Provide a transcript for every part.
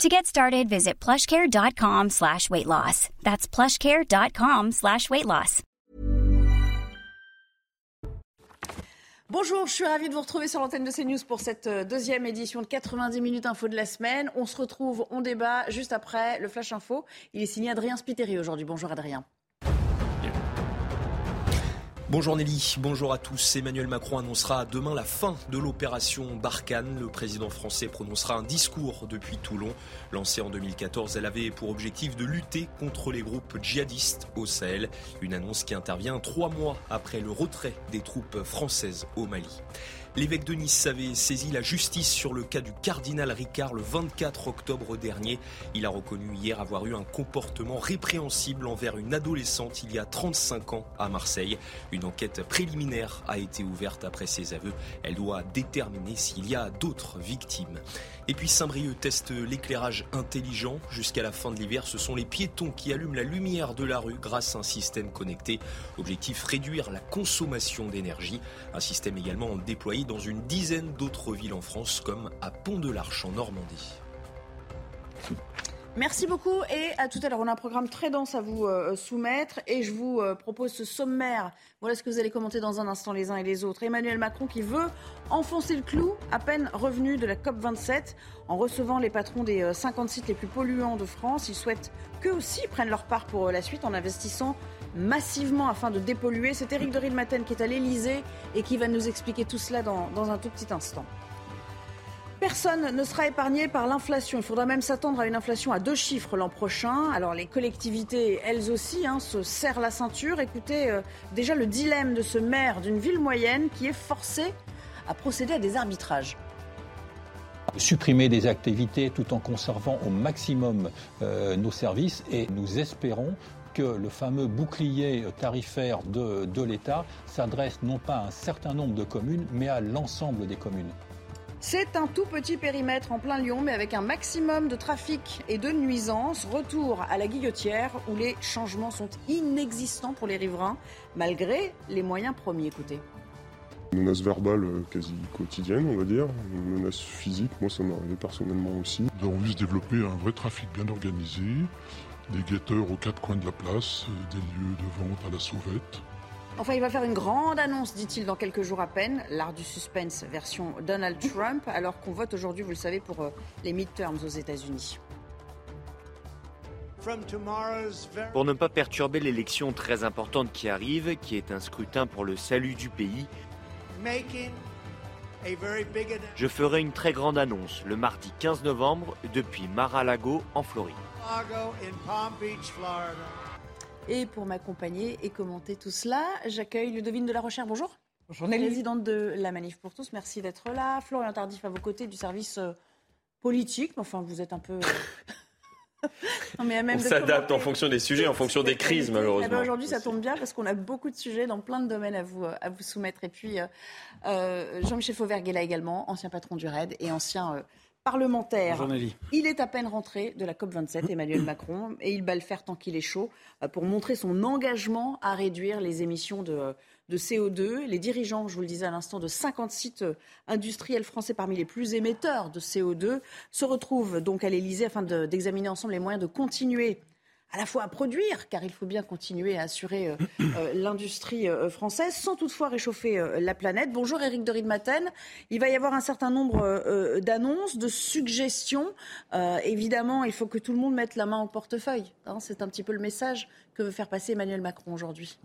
To get started, visit plushcare.com slash weight loss. That's plushcare.com slash weight loss. Bonjour, je suis ravie de vous retrouver sur l'antenne de CNews pour cette euh, deuxième édition de 90 minutes info de la semaine. On se retrouve, on débat juste après le Flash Info. Il est signé Adrien Spiteri aujourd'hui. Bonjour Adrien. Bonjour Nelly, bonjour à tous. Emmanuel Macron annoncera demain la fin de l'opération Barkhane. Le président français prononcera un discours depuis Toulon. Lancée en 2014, elle avait pour objectif de lutter contre les groupes djihadistes au Sahel. Une annonce qui intervient trois mois après le retrait des troupes françaises au Mali. L'évêque de Nice avait saisi la justice sur le cas du cardinal Ricard le 24 octobre dernier. Il a reconnu hier avoir eu un comportement répréhensible envers une adolescente il y a 35 ans à Marseille. Une enquête préliminaire a été ouverte après ses aveux. Elle doit déterminer s'il y a d'autres victimes. Et puis Saint-Brieuc teste l'éclairage intelligent. Jusqu'à la fin de l'hiver, ce sont les piétons qui allument la lumière de la rue grâce à un système connecté. Objectif réduire la consommation d'énergie. Un système également déployé dans une dizaine d'autres villes en France, comme à Pont-de-l'Arche en Normandie. Merci beaucoup et à tout à l'heure. On a un programme très dense à vous euh, soumettre et je vous euh, propose ce sommaire. Voilà ce que vous allez commenter dans un instant les uns et les autres. Emmanuel Macron qui veut enfoncer le clou à peine revenu de la COP27 en recevant les patrons des 50 euh, sites les plus polluants de France. Il souhaite qu'eux aussi prennent leur part pour la suite en investissant massivement afin de dépolluer. C'est Éric de Rilmaten qui est à l'Elysée et qui va nous expliquer tout cela dans un tout petit instant. Personne ne sera épargné par l'inflation. Il faudra même s'attendre à une inflation à deux chiffres l'an prochain. Alors les collectivités, elles aussi, hein, se serrent la ceinture. Écoutez euh, déjà le dilemme de ce maire d'une ville moyenne qui est forcé à procéder à des arbitrages supprimer des activités tout en conservant au maximum euh, nos services et nous espérons que le fameux bouclier tarifaire de, de l'État s'adresse non pas à un certain nombre de communes, mais à l'ensemble des communes. C'est un tout petit périmètre en plein Lyon, mais avec un maximum de trafic et de nuisances. Retour à la guillotière, où les changements sont inexistants pour les riverains, malgré les moyens promis. Écoutez. Une menace verbale euh, quasi quotidienne, on va dire. Une menace physique, moi ça m'est arrivé personnellement aussi. Nous avons envie de développer un vrai trafic bien organisé, des guetteurs aux quatre coins de la place, euh, des lieux de vente à la sauvette. Enfin, il va faire une grande annonce, dit-il, dans quelques jours à peine. L'art du suspense version Donald Trump, alors qu'on vote aujourd'hui, vous le savez, pour euh, les midterms aux États-Unis. Pour ne pas perturber l'élection très importante qui arrive, qui est un scrutin pour le salut du pays, je ferai une très grande annonce le mardi 15 novembre depuis Mar-a-Lago en Floride. Et pour m'accompagner et commenter tout cela, j'accueille Ludovine de la Recherche. Bonjour. Bonjour Nelly. Présidente de la Manif pour tous, merci d'être là. Florian Tardif à vos côtés du service euh, politique. Enfin, vous êtes un peu. Euh, on s'adapte en fonction des sujets, en fonction des crises, eh ben, malheureusement. Aujourd'hui, ça tombe bien parce qu'on a beaucoup de sujets dans plein de domaines à vous, à vous soumettre. Et puis, euh, Jean-Michel Fauvergue est là également, ancien patron du RAID et ancien parlementaire. Il est à peine rentré de la COP27, Emmanuel Macron, et il bat le fer tant qu'il est chaud euh, pour montrer son engagement à réduire les émissions de, CO2. Les dirigeants, je vous le disais à l'instant, de 50 sites euh, industriels français parmi les plus émetteurs de CO2 se retrouvent donc à l'Elysée afin d'examiner ensemble les moyens de continuer à la fois à produire, car il faut bien continuer à assurer euh, euh, l'industrie euh, française, sans toutefois réchauffer la planète. Bonjour Eric de Ridmaten. Il va y avoir un certain nombre d'annonces, de suggestions. évidemment, il faut que tout le monde mette la main au portefeuille. Hein. C'est un petit peu le message que veut faire passer Emmanuel Macron aujourd'hui.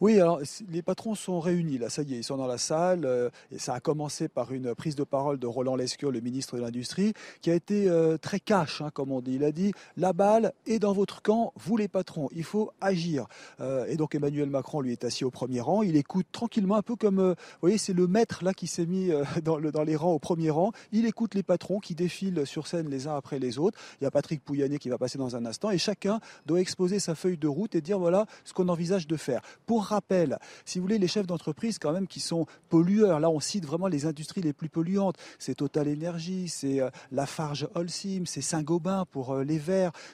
Oui, alors les patrons sont réunis, là, ça y est, ils sont dans la salle. Euh, et ça a commencé par une prise de parole de Roland Lescure, le ministre de l'Industrie, qui a été euh, très cash, hein, comme on dit. Il a dit la balle est dans votre camp, vous les patrons, il faut agir. Euh, et donc Emmanuel Macron, lui, est assis au premier rang. Il écoute tranquillement, un peu comme, vous voyez, c'est le maître là qui s'est mis dans, dans les rangs au premier rang. Il écoute les patrons qui défilent sur scène les uns après les autres. Il y a Patrick Pouyanné qui va passer dans un instant, et chacun doit exposer sa feuille de route et dire voilà ce qu'on envisage de faire. Pour rappel, si vous voulez, les chefs d'entreprise quand même qui sont pollueurs, là on cite vraiment les industries les plus polluantes, c'est Total Energy, c'est euh, Lafarge Holcim, c'est Saint-Gobain pour euh, les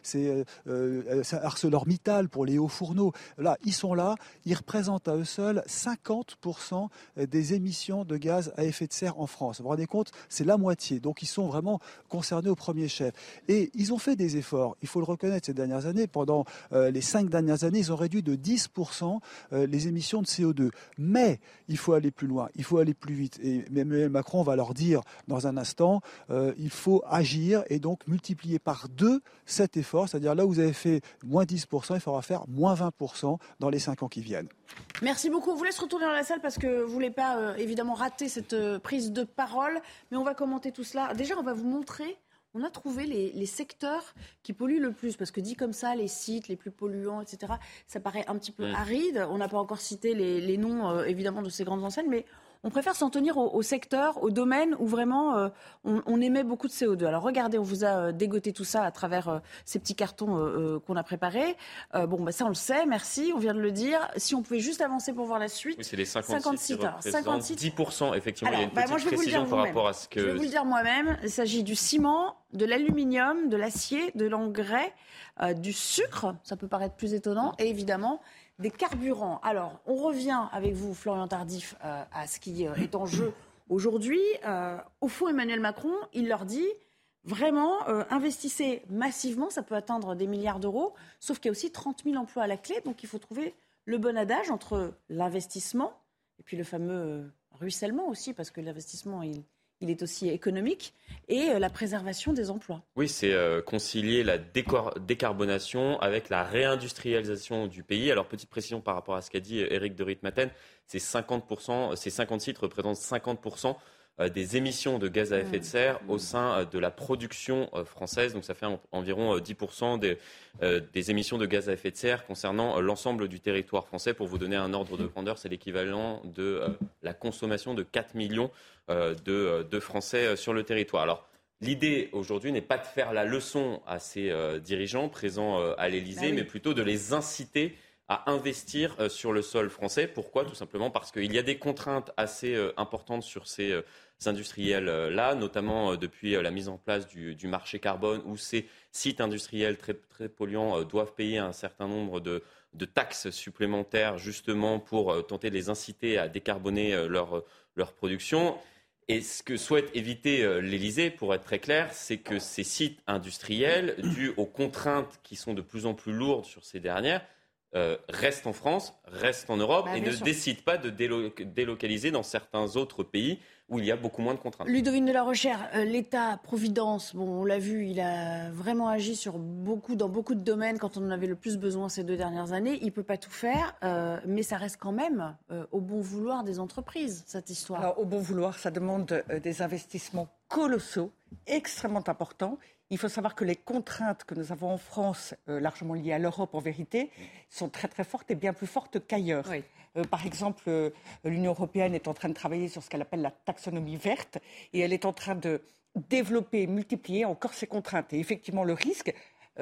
c'est euh, ArcelorMittal pour les hauts fourneaux. Là, ils sont là, ils représentent à eux seuls 50% des émissions de gaz à effet de serre en France. Vous vous rendez compte? C'est la moitié. Donc ils sont vraiment concernés au premier chef. Et ils ont fait des efforts, il faut le reconnaître, ces dernières années. Pendant les cinq dernières années, ils ont réduit de 10% les émissions de CO2. Mais il faut aller plus loin, il faut aller plus vite. Et Emmanuel Macron va leur dire dans un instant, euh, il faut agir et donc multiplier par deux cet effort. C'est-à-dire là où vous avez fait moins 10%, il faudra faire moins 20% dans les cinq ans qui viennent. Merci beaucoup. On vous laisse retourner dans la salle parce que vous ne voulez pas euh, évidemment rater cette euh, prise de parole. Mais on va commenter tout cela. Déjà, on va vous montrer on a trouvé les, secteurs qui polluent le plus. Parce que dit comme ça, les sites les plus polluants, etc., ça paraît un petit peu aride. On n'a pas encore cité les, noms, euh, évidemment, de ces grandes enseignes, mais on préfère s'en tenir au, secteur, au domaine où vraiment euh, on, émet beaucoup de CO2. Alors regardez, on vous a euh, dégoté tout ça à travers euh, ces petits cartons qu'on a préparés. bon, bah, ça on le sait, merci, on vient de le dire. Si on pouvait juste avancer pour voir la suite. Oui, c'est les 50, sites. 10%, effectivement, il y a une bah, petite moi, précision par rapport à ce que... Je vais vous le dire moi-même, il s'agit du ciment, de l'aluminium, de l'acier, de l'engrais, du sucre, ça peut paraître plus étonnant, et évidemment des carburants. Alors, on revient avec vous, Florian Tardif, euh, à ce qui euh, est en jeu aujourd'hui. Euh, au fond, Emmanuel Macron, il leur dit vraiment, investissez massivement, ça peut atteindre des milliards d'euros, sauf qu'il y a aussi 30 000 emplois à la clé, donc il faut trouver le bon adage entre l'investissement et puis le fameux ruissellement aussi, parce que l'investissement, il il est aussi économique, et euh, la préservation des emplois. Oui, c'est euh, concilier la décarbonation avec la réindustrialisation du pays. Alors, petite précision par rapport à ce qu'a dit Eric de Ritmaten, ces 50%, ces 50 sites représentent 50% euh, des émissions de gaz à effet de mmh. serre au sein euh, de la production euh, française. Donc ça fait environ 10% des, des, émissions de gaz à effet de serre concernant l'ensemble du territoire français. Pour vous donner un ordre de grandeur, c'est l'équivalent de la consommation de 4 millions de, de, Français sur le territoire. Alors, L'idée aujourd'hui n'est pas de faire la leçon à ces dirigeants présents à l'Élysée, bah mais plutôt de les inciter à investir euh, sur le sol français. Pourquoi? Tout simplement parce qu'il y a des contraintes assez euh, importantes sur ces euh, industriels-là, notamment depuis la mise en place du, marché carbone, où ces sites industriels très, très polluants doivent payer un certain nombre de, taxes supplémentaires justement pour tenter de les inciter à décarboner leur, leur production. Et ce que souhaite éviter l'Élysée, pour être très clair, c'est que ces sites industriels, dus aux contraintes qui sont de plus en plus lourdes sur ces dernières, euh, reste en France, reste en Europe bah, et ne décide pas de délocaliser dans certains autres pays où il y a beaucoup moins de contraintes. Ludovine de la Rochère, euh, l'État-providence, bon, on l'a vu, il a vraiment agi sur beaucoup, dans beaucoup de domaines quand on en avait le plus besoin ces deux dernières années. Il ne peut pas tout faire, euh, mais ça reste quand même au bon vouloir des entreprises, cette histoire. Alors, au bon vouloir, ça demande des investissements colossaux, extrêmement importants. Il faut savoir que les contraintes que nous avons en France, euh, largement liées à l'Europe en vérité, sont très très fortes et bien plus fortes qu'ailleurs. Euh, par exemple, euh, l'Union européenne est en train de travailler sur ce qu'elle appelle la taxonomie verte et elle est en train de développer, multiplier encore ces contraintes. Et effectivement, le risque,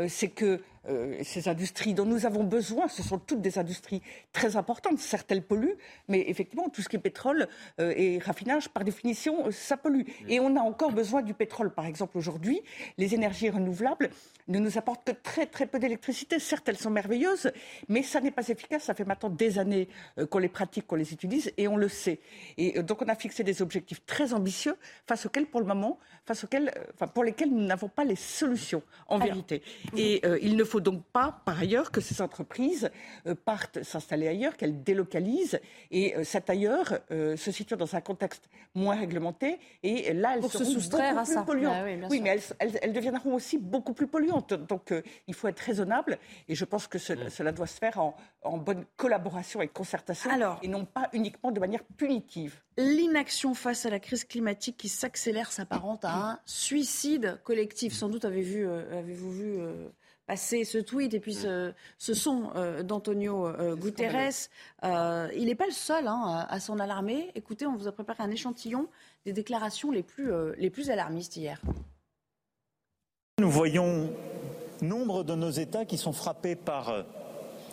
c'est que euh, ces industries dont nous avons besoin, ce sont toutes des industries très importantes. Certaines polluent, mais effectivement, tout ce qui est pétrole euh, et raffinage, par définition, euh, ça pollue. Et on a encore besoin du pétrole. Par exemple, aujourd'hui, les énergies renouvelables ne nous apportent que très très peu d'électricité. Certes, elles sont merveilleuses, mais ça n'est pas efficace. Ça fait maintenant des années qu'on les pratique, qu'on les utilise, et on le sait. Et donc, on a fixé des objectifs très ambitieux, face auxquels, pour le moment, face auxquels, enfin, pour lesquels nous n'avons pas les solutions, en vérité. Et il ne faut faut donc pas, par ailleurs, que ces entreprises euh, partent s'installer ailleurs, qu'elles délocalisent. Et euh, cet ailleurs euh, se situe dans un contexte moins réglementé. Et là, elles Pour seront se soustraire beaucoup à plus ça. polluantes. Ah oui, mais elles, elles- elles deviendront aussi beaucoup plus polluantes. Donc il faut être raisonnable. Et je pense que ce- cela doit se faire en, en bonne collaboration et concertation. Alors- et non pas uniquement de manière punitive. L'inaction face à la crise climatique qui s'accélère s'apparente à un suicide collectif. Sans doute vu, euh, avez-vous vu euh, passer ce tweet et puis ce, ce son euh, d'Antonio euh, Guterres. Euh, il n'est pas le seul hein, à, à s'en alarmer. Écoutez, on vous a préparé un échantillon des déclarations les plus, euh, les plus alarmistes hier. Nous voyons nombre de nos États qui sont frappés par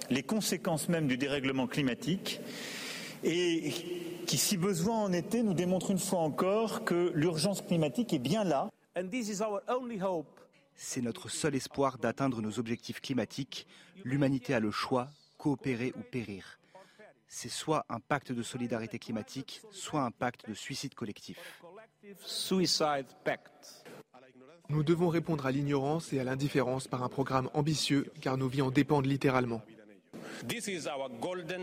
les conséquences même du dérèglement climatique et qui, si besoin en était, nous démontrent une fois encore que l'urgence climatique est bien là. C'est notre seul espoir d'atteindre nos objectifs climatiques. L'humanité a le choix, coopérer ou périr. C'est soit un pacte de solidarité climatique, soit un pacte de suicide collectif. Nous devons répondre à l'ignorance et à l'indifférence par un programme ambitieux, car nos vies en dépendent littéralement.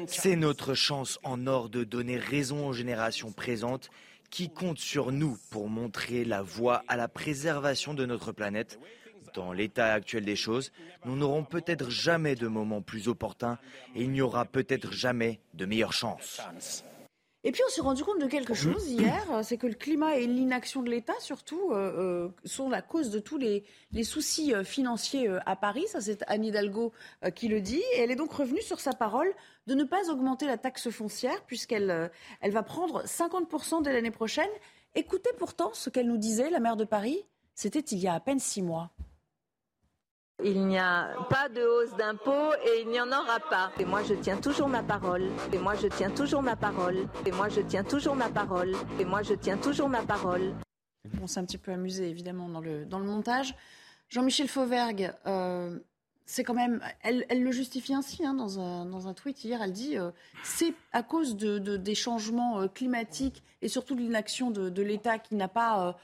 C'est notre chance en or de donner raison aux générations présentes qui comptent sur nous pour montrer la voie à la préservation de notre planète. Dans l'état actuel des choses, nous n'aurons peut-être jamais de moment plus opportun et il n'y aura peut-être jamais de meilleure chance. Et puis on s'est rendu compte de quelque chose hier, euh, c'est que le climat et l'inaction de l'État surtout euh, euh, sont la cause de tous les, soucis financiers à Paris. Ça c'est Anne Hidalgo qui le dit. Et elle est donc revenue sur sa parole de ne pas augmenter la taxe foncière puisqu'elle elle va prendre 50% dès l'année prochaine. Écoutez pourtant ce qu'elle nous disait, la maire de Paris, c'était il y a à peine six mois. Il n'y a pas de hausse d'impôts et il n'y en aura pas. Et moi, je tiens toujours ma parole. Et moi, je tiens toujours ma parole. Et moi, je tiens toujours ma parole. Et moi, je tiens toujours ma parole. On s'est un petit peu amusé évidemment dans le, dans le montage. Jean-Michel Fauvergue, euh, c'est quand même, elle, elle le justifie ainsi hein, dans, un, dans un tweet hier. Elle dit euh, c'est à cause de, de- des changements euh, climatiques et surtout de l'inaction de, de l'État qui n'a pas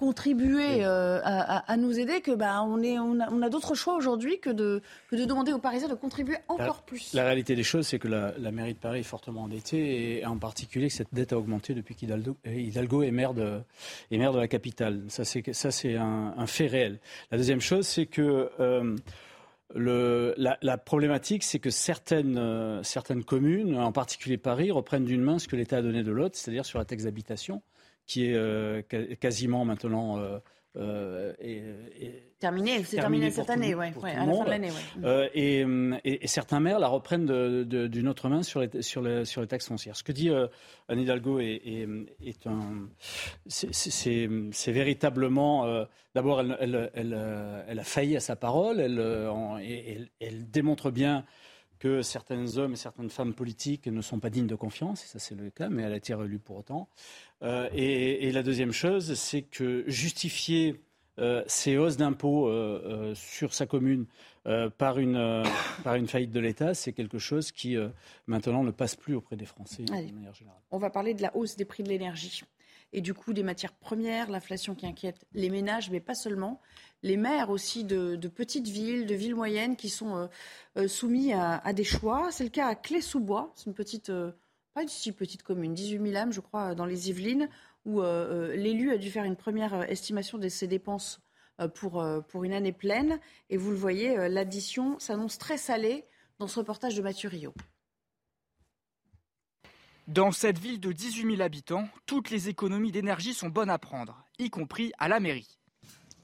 contribué euh, à, nous aider que bah, on, est, on a, on a d'autres choix aujourd'hui que de, que de demander aux Parisiens de contribuer encore La- plus. La réalité des choses, c'est que la, la mairie de Paris est fortement endettée et en particulier que cette dette a augmenté depuis qu'Hidalgo Hidalgo est maire de, est maire de la capitale. Ça, c'est, ça, c'est un, un fait réel. La deuxième chose, c'est que euh, le, la, la problématique, c'est que certaines, euh, certaines communes, en particulier Paris, reprennent d'une main ce que l'État a donné de l'autre, c'est-à-dire sur la taxe d'habitation, qui est euh, quasiment maintenant. euh, euh, Terminé, c'est terminé terminé cette tout année, ouais, ouais, à la fin de l'année. ouais. Euh, et, et- et certains maires la reprennent d'une autre main sur les, sur, les, sur les taxes foncières. Ce que dit euh, Anne Hidalgo est, est- est un. c'est- véritablement. euh, D'abord, elle, elle- elle, elle a failli à sa parole. En- elle démontre bien que certains hommes et certaines femmes politiques ne sont pas dignes de confiance, et ça c'est le cas, mais elle a été relue pour autant. Euh, et, et la deuxième chose, c'est que justifier euh, ces hausses d'impôts euh, sur sa commune par, une, par une faillite de l'État, c'est quelque chose qui maintenant ne passe plus auprès des Français Allez. de manière générale. On va parler de la hausse des prix de l'énergie et du coût des matières premières, l'inflation qui inquiète les ménages, mais pas seulement. Les maires aussi de, petites villes, de villes moyennes qui sont euh, euh, soumis à, des choix. C'est le cas à Clé-sous-Bois, c'est une petite, euh, pas une si petite commune, 18 000 âmes, je crois, dans les Yvelines, où euh, l'élu a dû faire une première estimation de ses dépenses pour, pour une année pleine. Et vous le voyez, l'addition s'annonce très salée dans ce reportage de Mathieu Rio. Dans cette ville de 18 000 habitants, toutes les économies d'énergie sont bonnes à prendre, y compris à la mairie.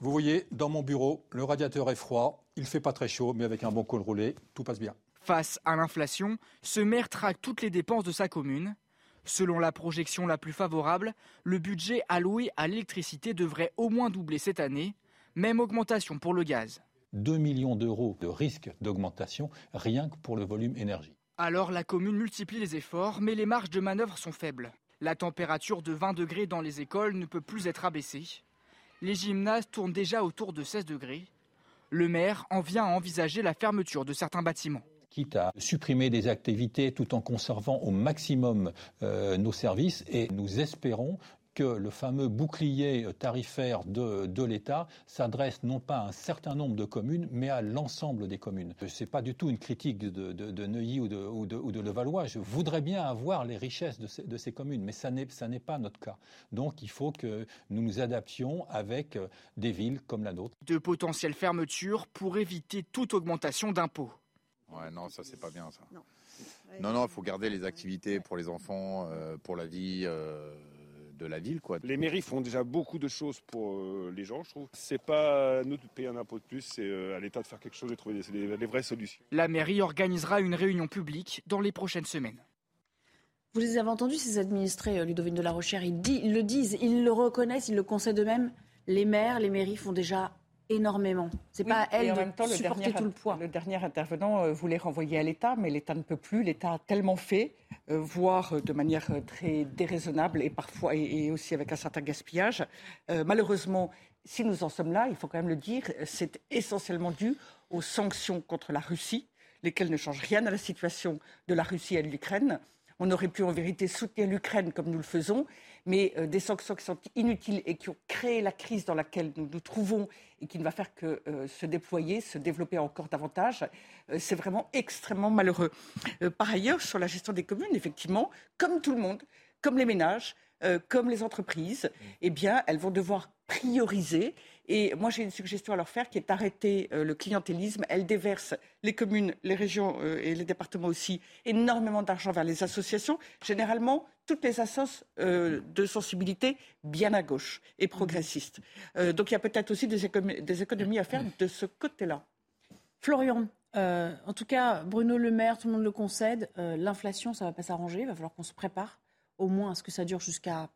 Vous voyez, dans mon bureau, le radiateur est froid, il fait pas très chaud, mais avec un bon col roulé, tout passe bien. Face à l'inflation, ce maire traque toutes les dépenses de sa commune. Selon la projection la plus favorable, le budget alloué à l'électricité devrait au moins doubler cette année, même augmentation pour le gaz. 2 millions d'euros de risque d'augmentation rien que pour le volume énergie. Alors la commune multiplie les efforts, mais les marges de manœuvre sont faibles. La température de 20 degrés dans les écoles ne peut plus être abaissée. Les gymnases tournent déjà autour de 16 degrés. Le maire en vient à envisager la fermeture de certains bâtiments. quitte à supprimer des activités tout en conservant au maximum euh, nos services et nous espérons que le fameux bouclier tarifaire de, l'État s'adresse non pas à un certain nombre de communes, mais à l'ensemble des communes. Ce n'est pas du tout une critique de, Neuilly ou de, ou, Levallois. Je voudrais bien avoir les richesses de ces, communes, mais ça n'est pas notre cas. Donc il faut que nous nous adaptions avec euh, des villes comme la nôtre. De potentielles fermetures pour éviter toute augmentation d'impôts. Ouais, non, ça c'est pas bien ça. Non, non, il faut garder les activités pour les enfants, euh, pour la vie. Euh, de la ville. Quoi. Les mairies font déjà beaucoup de choses pour euh, les gens, je trouve. C'est pas à nous de payer un impôt de plus, c'est à l'État de faire quelque chose et de trouver des, vraies solutions. La mairie organisera une réunion publique dans les prochaines semaines. Vous les avez entendus, ces administrés, Ludovine de la Rochère, ils, ils le disent, ils le reconnaissent, ils le concèdent eux-mêmes? Les maires, les mairies font déjà énormément. C'est pas à elle de supporter tout le poids. Le dernier intervenant euh, voulait renvoyer à l'État, mais l'État ne peut plus. L'État a tellement fait, euh, voire euh, de manière très déraisonnable et parfois et, aussi avec un certain gaspillage. malheureusement, si nous en sommes là, il faut quand même le dire, c'est essentiellement dû aux sanctions contre la Russie, lesquelles ne changent rien à la situation de la Russie et de l'Ukraine. On aurait pu en vérité soutenir l'Ukraine comme nous le faisons, mais euh, des sanctions qui sont inutiles et qui ont créé la crise dans laquelle nous nous trouvons et qui ne va faire que euh, se déployer, se développer encore davantage, euh, c'est vraiment extrêmement malheureux. par ailleurs, sur la gestion des communes, effectivement, comme tout le monde, comme les ménages, comme les entreprises, eh bien, elles vont devoir prioriser et moi, j'ai une suggestion à leur faire qui est d'arrêter euh, le clientélisme. Elles déversent, les communes, les régions euh, et les départements aussi, énormément d'argent vers les associations. Généralement, toutes les assos euh, de sensibilité bien à gauche et progressistes. donc il y a peut-être aussi des, économies à faire de ce côté-là. Florian, en tout cas, Bruno Le Maire, tout le monde le concède, l'inflation, ça ne va pas s'arranger. Il va falloir qu'on se prépare au moins à ce que ça dure jusqu'à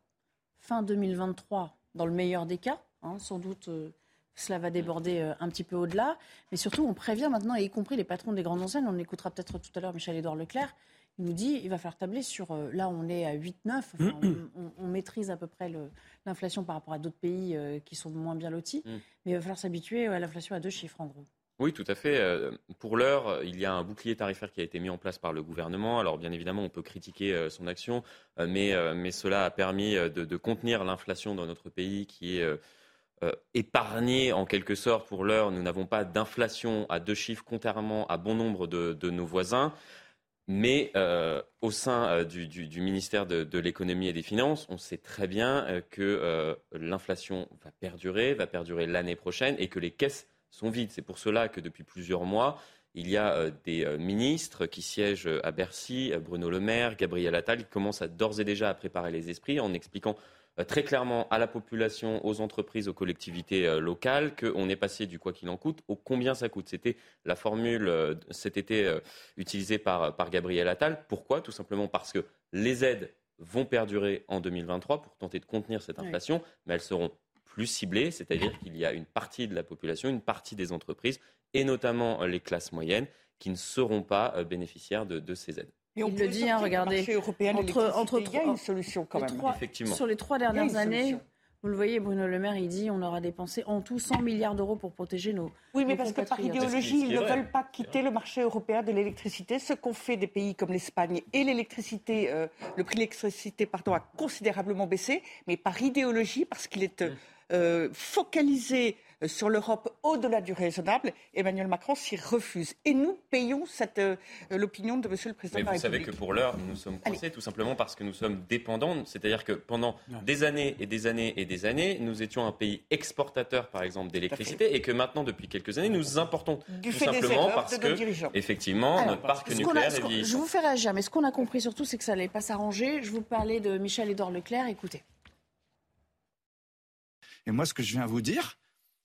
fin 2023, dans le meilleur des cas. Hein, sans doute, euh, cela va déborder euh, un petit peu au-delà. Mais surtout, on prévient maintenant, y compris les patrons des grandes enseignes. On écoutera peut-être tout à l'heure Michel-Édouard Leclerc. Il nous dit il va falloir tabler sur. Euh, là, on est à 8-9. on, maîtrise à peu près l'inflation par rapport à d'autres pays qui sont moins bien lotis. Mm. Mais il va falloir s'habituer à l'inflation à deux chiffres, en gros. Oui, tout à fait. Pour l'heure, il y a un bouclier tarifaire qui a été mis en place par le gouvernement. Alors, bien évidemment, on peut critiquer son action, mais, mais cela a permis de, de contenir l'inflation dans notre pays qui est épargné en quelque sorte pour l'heure. Nous n'avons pas d'inflation à deux chiffres, contrairement à bon nombre de, nos voisins. Mais euh, au sein euh, du, ministère de, l'économie et des finances, on sait très bien que l'inflation va perdurer, va perdurer l'année prochaine et que les caisses sont vides. C'est pour cela que depuis plusieurs mois, il y a des ministres qui siègent à Bercy, Bruno Le Maire, Gabriel Attal, qui commencent d'ores et déjà à préparer les esprits en expliquant euh, très clairement à la population, aux entreprises, aux collectivités euh, locales qu'on est passé du quoi qu'il en coûte au combien ça coûte. C'était la formule euh, cet été utilisée par, par Gabriel Attal. Pourquoi? Tout simplement parce que les aides vont perdurer en 2023 pour tenter de contenir cette inflation, mais elles seront plus ciblées, c'est-à-dire qu'il y a une partie de la population, une partie des entreprises, et notamment les classes moyennes, qui ne seront pas bénéficiaires de ces aides il le dit, hein, regardez. entre, entre il y a une solution quand même. Effectivement. Sur les trois dernières années, vous le voyez, Bruno Le Maire, il dit on aura dépensé en tout 100 milliards d'euros pour protéger nos. Oui, mais parce que par idéologie, ils ne veulent pas quitter le marché européen de l'électricité. Ce qu'ont fait des pays comme l'Espagne et l'électricité, euh, le prix de l'électricité, pardon, a considérablement baissé, mais par idéologie, parce qu'il est euh, euh, focalisé euh, sur l'Europe au-delà du raisonnable, Emmanuel Macron s'y refuse. Et nous payons cette, euh, l'opinion de Monsieur le Président Mais de la vous savez que pour l'heure, nous sommes coincés tout simplement parce que nous sommes dépendants. C'est-à-dire que pendant des années et des années et des années, nous étions un pays exportateur, par exemple, d'électricité, et que maintenant, depuis quelques années, nous importons du tout fait simplement des parce que, effectivement, notre parc nucléaire est vieillissant. Je vous fais réagir, mais ce qu'on a compris surtout, c'est que ça n'allait pas s'arranger. Je vous parlais de Michel-Édouard Leclerc. Écoutez. Et moi, ce que je viens vous dire,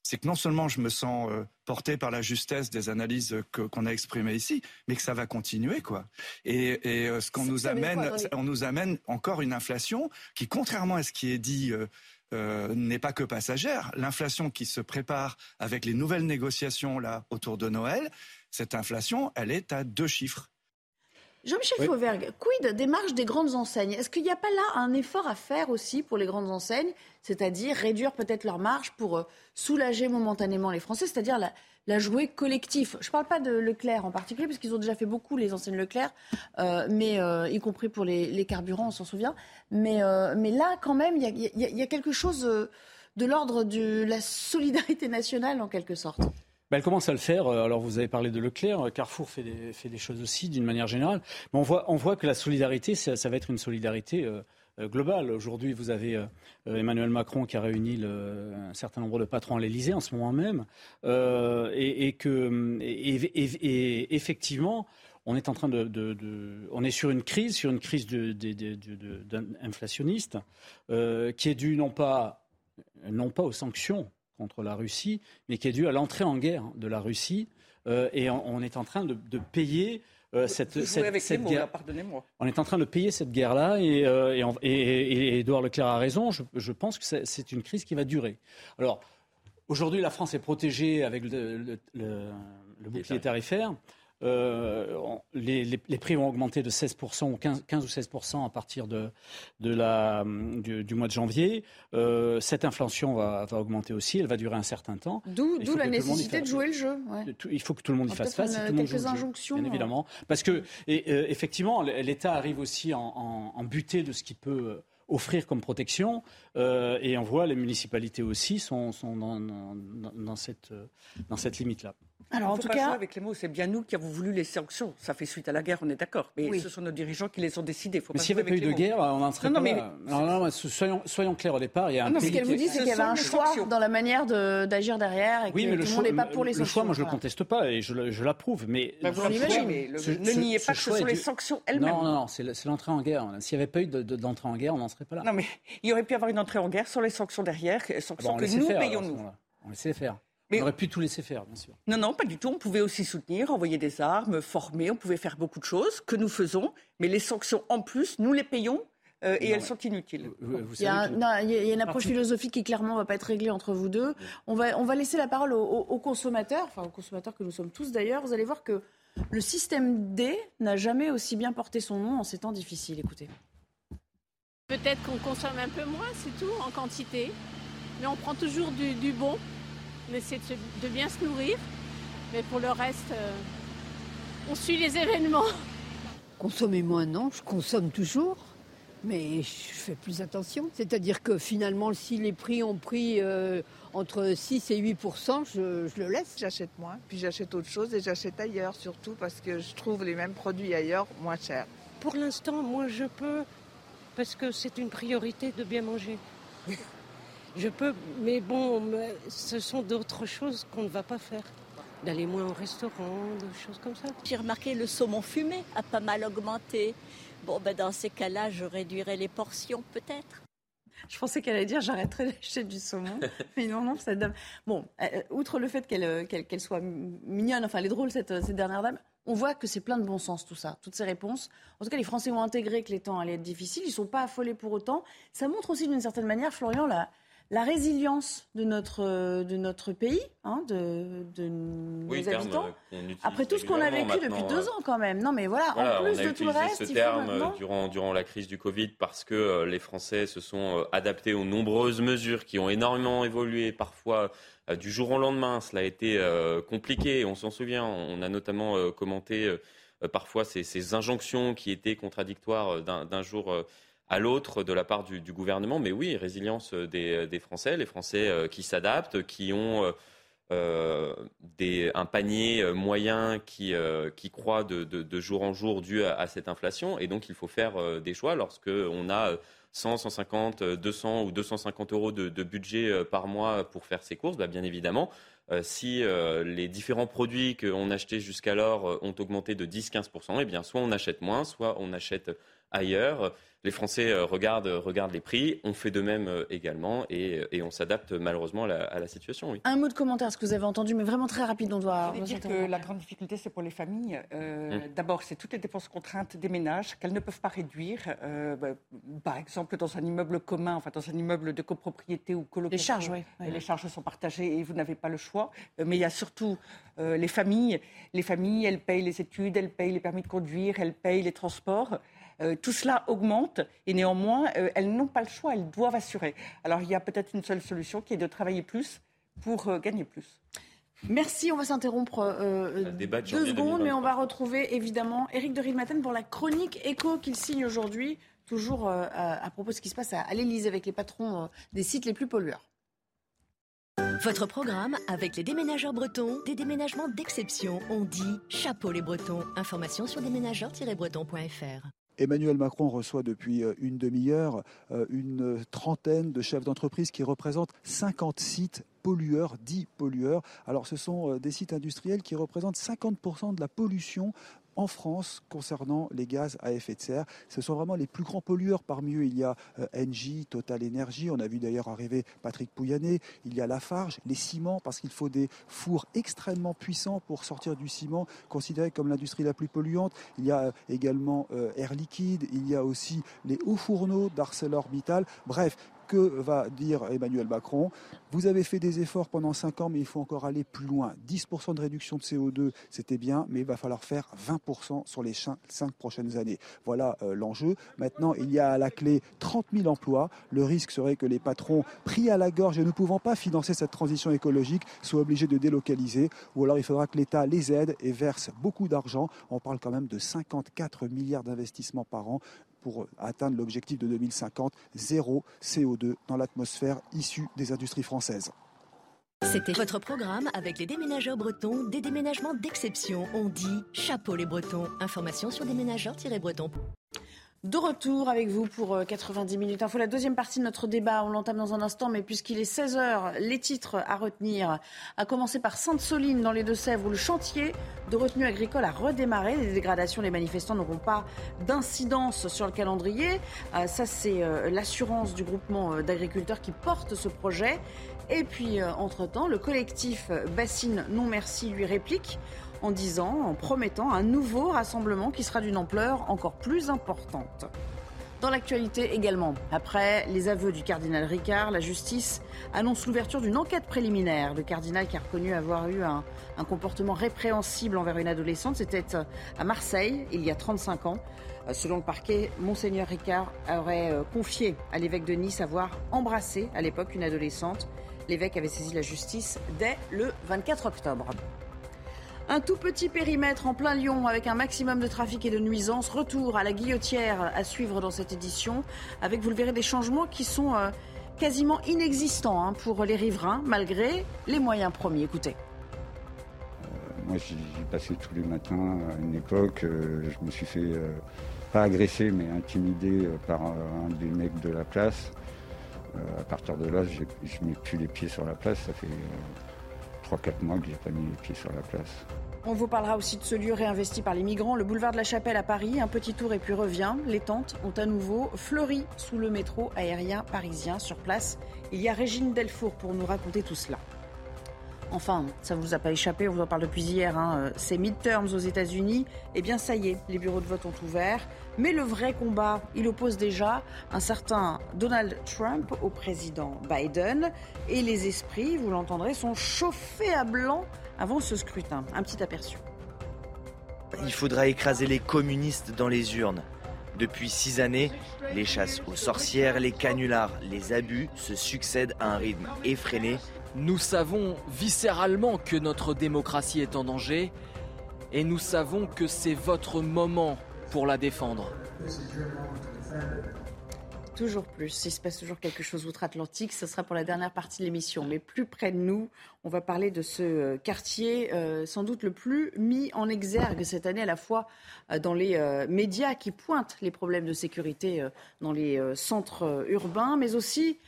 c'est que non seulement je me sens euh, porté par la justesse des analyses qu'on a exprimées ici, mais que ça va continuer, quoi. Et, euh, ce qu'on nous amène, on nous amène encore une inflation qui, contrairement à ce qui est dit, euh, n'est pas que passagère. L'inflation qui se prépare avec les nouvelles négociations là autour de Noël, cette inflation, elle est à deux chiffres. Jean-Michel Fauvergue, quid des marges des grandes enseignes? Est-ce qu'il n'y a pas là un effort à faire aussi pour les grandes enseignes, c'est-à-dire réduire peut-être leurs marges pour euh, soulager momentanément les Français, c'est-à-dire la, jouer collectif? Je ne parle pas de Leclerc en particulier, parce qu'ils ont déjà fait beaucoup, les enseignes Leclerc, euh, mais, euh, y compris pour les, carburants, on s'en souvient. Mais, mais là, quand même, il y, a, quelque chose de l'ordre de la solidarité nationale, en quelque sorte. Ben, elle commence à le faire. Euh, alors, vous avez parlé de Leclerc. Carrefour fait des, choses aussi, d'une manière générale. Mais on voit, que la solidarité, ça, va être une solidarité euh, euh, globale. Aujourd'hui, vous avez Emmanuel Macron qui a réuni un certain nombre de patrons à l'Élysée en ce moment même. Euh, et, effectivement, on est en train de, on est sur une crise, sur une crise inflationniste, euh, qui est due non pas, non pas aux sanctions contre la Russie, mais qui est dû à l'entrée en guerre de la Russie. Euh, et on, est en train de, payer euh, cette, cette, guerre. Pardonnez-moi. On est en train de payer cette guerre-là et, euh, et, Edouard Leclerc a raison. Je, pense que c'est une crise qui va durer. Alors, aujourd'hui, la France est protégée avec le bouclier tarifaire. Euh, les, prix vont augmenter de 16% ou 15, ou 16% à partir de, la, du, mois de janvier. Euh, cette inflation va, augmenter aussi, elle va durer un certain temps. D'où la nécessité de jouer le jeu. Il faut que tout le monde y fasse face. Une, quelques injonctions. bien évidemment. Parce que, et, euh, effectivement, l'État arrive aussi en, en, butée de ce qu'il peut offrir comme protection. Et on voit les municipalités aussi sont, sont dans, dans, cette, dans cette limite-là. Alors, en tout cas, avec les mots, c'est bien nous qui avons voulu les sanctions. Ça fait suite à la guerre, on est d'accord. Mais ce sont nos dirigeants qui les ont décidés. mais s'il n'y avait pas eu de guerre, on n'en serait non, pas mais... Non, non, soyons, soyons, clairs au départ. Il y a un non, ce qu'elle vous dit, c'est qu'il y avait un choix dans la manière d'agir derrière et que oui, mais tout le monde n'est pas pour les sanctions. Le choix, moi, je ne le conteste pas et je, l'approuve. Mais bah, vous l'imaginez. Ne niez pas que ce sont les sanctions elles-mêmes. Non, non, non, c'est l'entrée en guerre. S'il n'y avait pas eu d'entrée en guerre, on n'en serait pas là. Non, mais il y aurait pu y avoir une en guerre sans les sanctions derrière, sanctions que nous payons nous. On laissait faire. on aurait pu tout laisser faire, bien sûr. Non, non, pas du tout. On pouvait aussi soutenir, envoyer des armes, former, on pouvait faire beaucoup de choses que nous faisons, mais les sanctions en plus, nous les payons. Euh, et elles sont inutiles. il, y a, une approche philosophique qui clairement ne va pas être réglée entre vous deux. On va, on va laisser la parole aux, consommateurs, enfin aux consommateurs que nous sommes tous d'ailleurs. Vous allez voir que le système D n'a jamais aussi bien porté son nom en ces temps difficiles. Écoutez. Peut-être qu'on consomme un peu moins, c'est tout, en quantité. Mais on prend toujours du bon on essaie de, bien se nourrir, mais pour le reste, euh, on suit les événements. Consommer moins, non, je consomme toujours, mais je fais plus attention. C'est-à-dire que finalement, si les prix ont pris euh, entre 6 et 8 je, je le laisse. J'achète moins, puis j'achète autre chose et j'achète ailleurs surtout parce que je trouve les mêmes produits ailleurs moins chers. Pour l'instant, moi je peux, parce que c'est une priorité de bien manger. Je peux, mais bon, ce sont d'autres choses qu'on ne va pas faire. D'aller moins au restaurant, des choses comme ça. J'ai remarqué le saumon fumé a pas mal augmenté. Bon, ben dans ces cas-là, je réduirais les portions peut-être. Je pensais qu'elle allait dire j'arrêterai d'acheter du saumon. Mais non, non, cette dame. Bon, euh, outre le fait euh, qu'elle soit mignonne, enfin, elle est drôle, cette, cette dernière dame, on voit que c'est plein de bon sens tout ça, toutes ces réponses. En tout cas, les Français ont intégré que les temps allaient être difficiles. Ils ne sont pas affolés pour autant. Ça montre aussi d'une certaine manière, Florian, la, la résilience de notre, de notre pays, hein, de, de nos habitants. Euh, Après tout ce qu'on a vécu depuis deux euh, ans quand même. Non mais voilà, en plus de tout le reste. ce terme euh, durant, durant la crise du Covid parce que les Français se sont adaptés aux nombreuses mesures qui ont énormément évolué, parfois du jour au lendemain. Cela a été compliqué, on s'en souvient. On a notamment commenté parfois ces, injonctions qui étaient contradictoires d'un jour à l'autre de la part du, gouvernement. Mais oui, résilience des, Français, les Français euh, qui s'adaptent, qui ont euh, euh, un panier moyen qui, croît de, jour en jour dû à, cette inflation. Et donc, il faut faire des choix lorsque on a 100, 150, 200 ou 250 euros de, budget par mois pour faire ses courses. Bah, bien évidemment, si les différents produits qu'on achetait jusqu'alors ont augmenté de 10-15%, eh bien, soit on achète moins, soit on achète ailleurs. Les Français euh, regardent, regardent les prix, on fait de même euh, également et, on s'adapte malheureusement à la, situation. Un mot de commentaire, ce que vous avez entendu, mais vraiment très rapide, on doit... Je dire que la grande difficulté, c'est pour les familles. Euh, hum. D'abord, c'est toutes les dépenses contraintes des ménages qu'elles ne peuvent pas réduire. Bah, par exemple, dans un immeuble commun, enfin dans un immeuble de copropriété ou colocation. Les charges, oui. Les charges sont partagées et vous n'avez pas le choix. mais il y a surtout les familles. Les familles, elles payent les études, elles payent les permis de conduire, elles payent les transports. Euh, tout cela augmente et néanmoins, euh, elles n'ont pas le choix, elles doivent assurer. Alors il y a peut-être une seule solution qui est de travailler plus pour euh, gagner plus. Merci, on va s'interrompre deux secondes, mais on va retrouver évidemment Éric de Ridmaten pour la chronique éco qu'il signe aujourd'hui, toujours à, propos de ce qui se passe à, à l'Élysée avec les patrons des sites les plus pollueurs. Votre programme avec les déménageurs bretons, des déménagements d'exception. On dit chapeau les bretons. Information sur déménageurs-bretons.fr. Emmanuel Macron reçoit depuis euh, une demi-heure euh, une trentaine de chefs d'entreprise qui représentent 50 sites pollueurs, dits pollueurs. Alors ce sont euh, des sites industriels qui représentent 50% de la pollution en France concernant les gaz à effet de serre. Ce sont vraiment les plus grands pollueurs. Parmi eux, il y a euh, Engie, Total Energy. On a vu d'ailleurs arriver Patrick Pouyanné. Il y a Lafarge, les ciments, parce qu'il faut des fours extrêmement puissants pour sortir du ciment, considéré comme l'industrie la plus polluante. Il y a euh, également euh, Air Liquide. Il y a aussi les hauts fourneaux d'ArcelorMittal. Bref, que va dire Emmanuel Macron Vous avez fait des efforts pendant 5 ans, mais il faut encore aller plus loin. 10% de réduction de CO2, c'était bien, mais il va falloir faire 20% sur les 5 prochaines années. Voilà euh, l'enjeu. Maintenant, il y a à la clé 30 000 emplois. Le risque serait que les patrons, pris à la gorge et ne pouvant pas financer cette transition écologique, soient obligés de délocaliser. Ou alors il faudra que l'État les aide et verse beaucoup d'argent. On parle quand même de 54 milliards d'investissements par an pour atteindre l'objectif de 2050, zéro CO2 dans l'atmosphère issue des industries françaises. C'était votre programme avec les déménageurs bretons, des déménagements d'exception. On dit chapeau les bretons. Information sur déménageurs-bretons. De retour avec vous pour 90 euh, minutes info. La deuxième partie de notre débat, on l'entame dans un instant, mais puisqu'il est 16h, les titres à retenir, à commencer par Sainte-Soline dans les Deux-Sèvres, où le chantier de retenue agricole a redémarré. Les dégradations, les manifestants n'auront pas d'incidence sur le calendrier. Euh, ça, c'est euh, l'assurance du groupement d'agriculteurs qui porte ce projet. Et puis, entre-temps, le collectif Bassine Non Merci lui réplique en disant, en promettant un nouveau rassemblement qui sera d'une ampleur encore plus importante. Dans l'actualité également, après les aveux du cardinal Ricard, la justice annonce l'ouverture d'une enquête préliminaire. Le cardinal qui a reconnu avoir eu un, comportement répréhensible envers une adolescente, c'était à Marseille il y a 35 ans. Selon le parquet, monseigneur Ricard aurait euh, confié à l'évêque de Nice avoir embrassé à l'époque une adolescente. L'évêque avait saisi la justice dès le 24 octobre. Un tout petit périmètre en plein Lyon avec un maximum de trafic et de nuisances. Retour à la guillotière à suivre dans cette édition avec, vous le verrez, des changements qui sont euh, quasiment inexistants hein, pour les riverains malgré les moyens promis. Écoutez. Euh, moi, j'y passais tous les matins à une époque. Euh, je me suis fait, pas agressé, mais intimidé par un des mecs de la place. à partir de là, je mets plus les pieds sur la place. Ça fait 3-4 mois que j'ai pas mis les pieds sur la place. On vous parlera aussi de ce lieu réinvesti par les migrants, le boulevard de la Chapelle à Paris. Un petit tour et puis revient. Les tentes ont à nouveau fleuri sous le métro aérien parisien. Sur place, il y a Régine Delfour pour nous raconter tout cela. Enfin, ça ne vous a pas échappé, on vous en parle depuis hier, hein, euh, ces midterms aux États-Unis, eh bien ça y est, les bureaux de vote ont ouvert. Mais le vrai combat, il oppose déjà un certain Donald Trump au président Biden. Et les esprits, vous l'entendrez, sont chauffés à blanc avant ce scrutin. Un petit aperçu. Il faudra écraser les communistes dans les urnes. Depuis six années, les chasses aux sorcières, les canulars, les abus se succèdent à un rythme effréné nous savons viscéralement que notre démocratie est en danger et nous savons que c'est votre moment pour la défendre. Toujours plus. Il se passe toujours quelque chose outre-Atlantique. Ce sera pour la dernière partie de l'émission. Mais plus près de nous, on va parler de ce euh, quartier euh, sans doute le plus mis en exergue cette année, à la fois euh, dans les médias qui pointent les problèmes de sécurité dans les centres urbains, mais aussi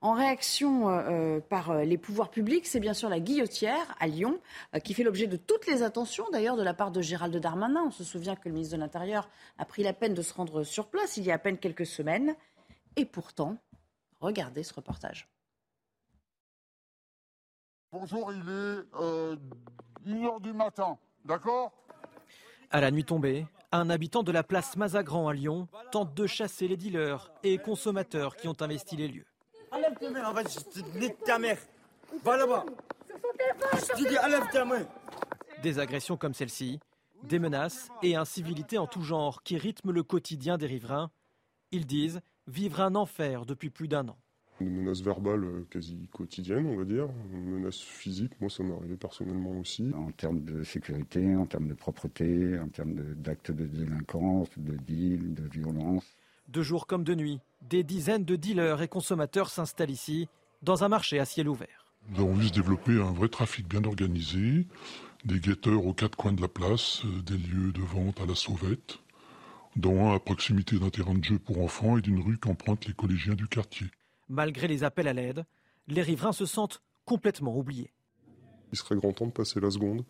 en réaction euh, par les pouvoirs publics, c'est bien sûr la guillotière à Lyon, qui fait l'objet de toutes les attentions d'ailleurs de la part de Gérald Darmanin. On se souvient que le ministre de l'Intérieur a pris la peine de se rendre sur place il y a à peine quelques semaines. Et pourtant, regardez ce reportage. Bonjour, il est 1h du matin, d'accord? À la nuit tombée, un habitant de la place Mazagran à Lyon tente de chasser les dealers et consommateurs qui ont investi les lieux. Enlève ta main, va ta mère. Va là-bas. Je dis, enlève ta main. Des agressions comme celle-ci, des menaces et incivilités en tout genre qui rythment le quotidien des riverains. Ils disent vivre un enfer depuis plus d'un an. Des menaces verbales euh, quasi quotidiennes, on va dire. Une menace physique, moi ça m'est arrivé personnellement aussi. En termes de sécurité, en termes de propreté, en termes d'actes de, délinquance, de deal, de violence. De jour comme de nuit, des dizaines de dealers et consommateurs s'installent ici, dans un marché à ciel ouvert. Nous avons vu se développer un vrai trafic bien organisé, des guetteurs aux quatre coins de la place, euh, des lieux de vente à la sauvette, dont un à proximité d'un terrain de jeu pour enfants et d'une rue qu'empruntent les collégiens du quartier. Malgré les appels à l'aide, les riverains se sentent complètement oubliés. Il serait grand temps de passer la seconde,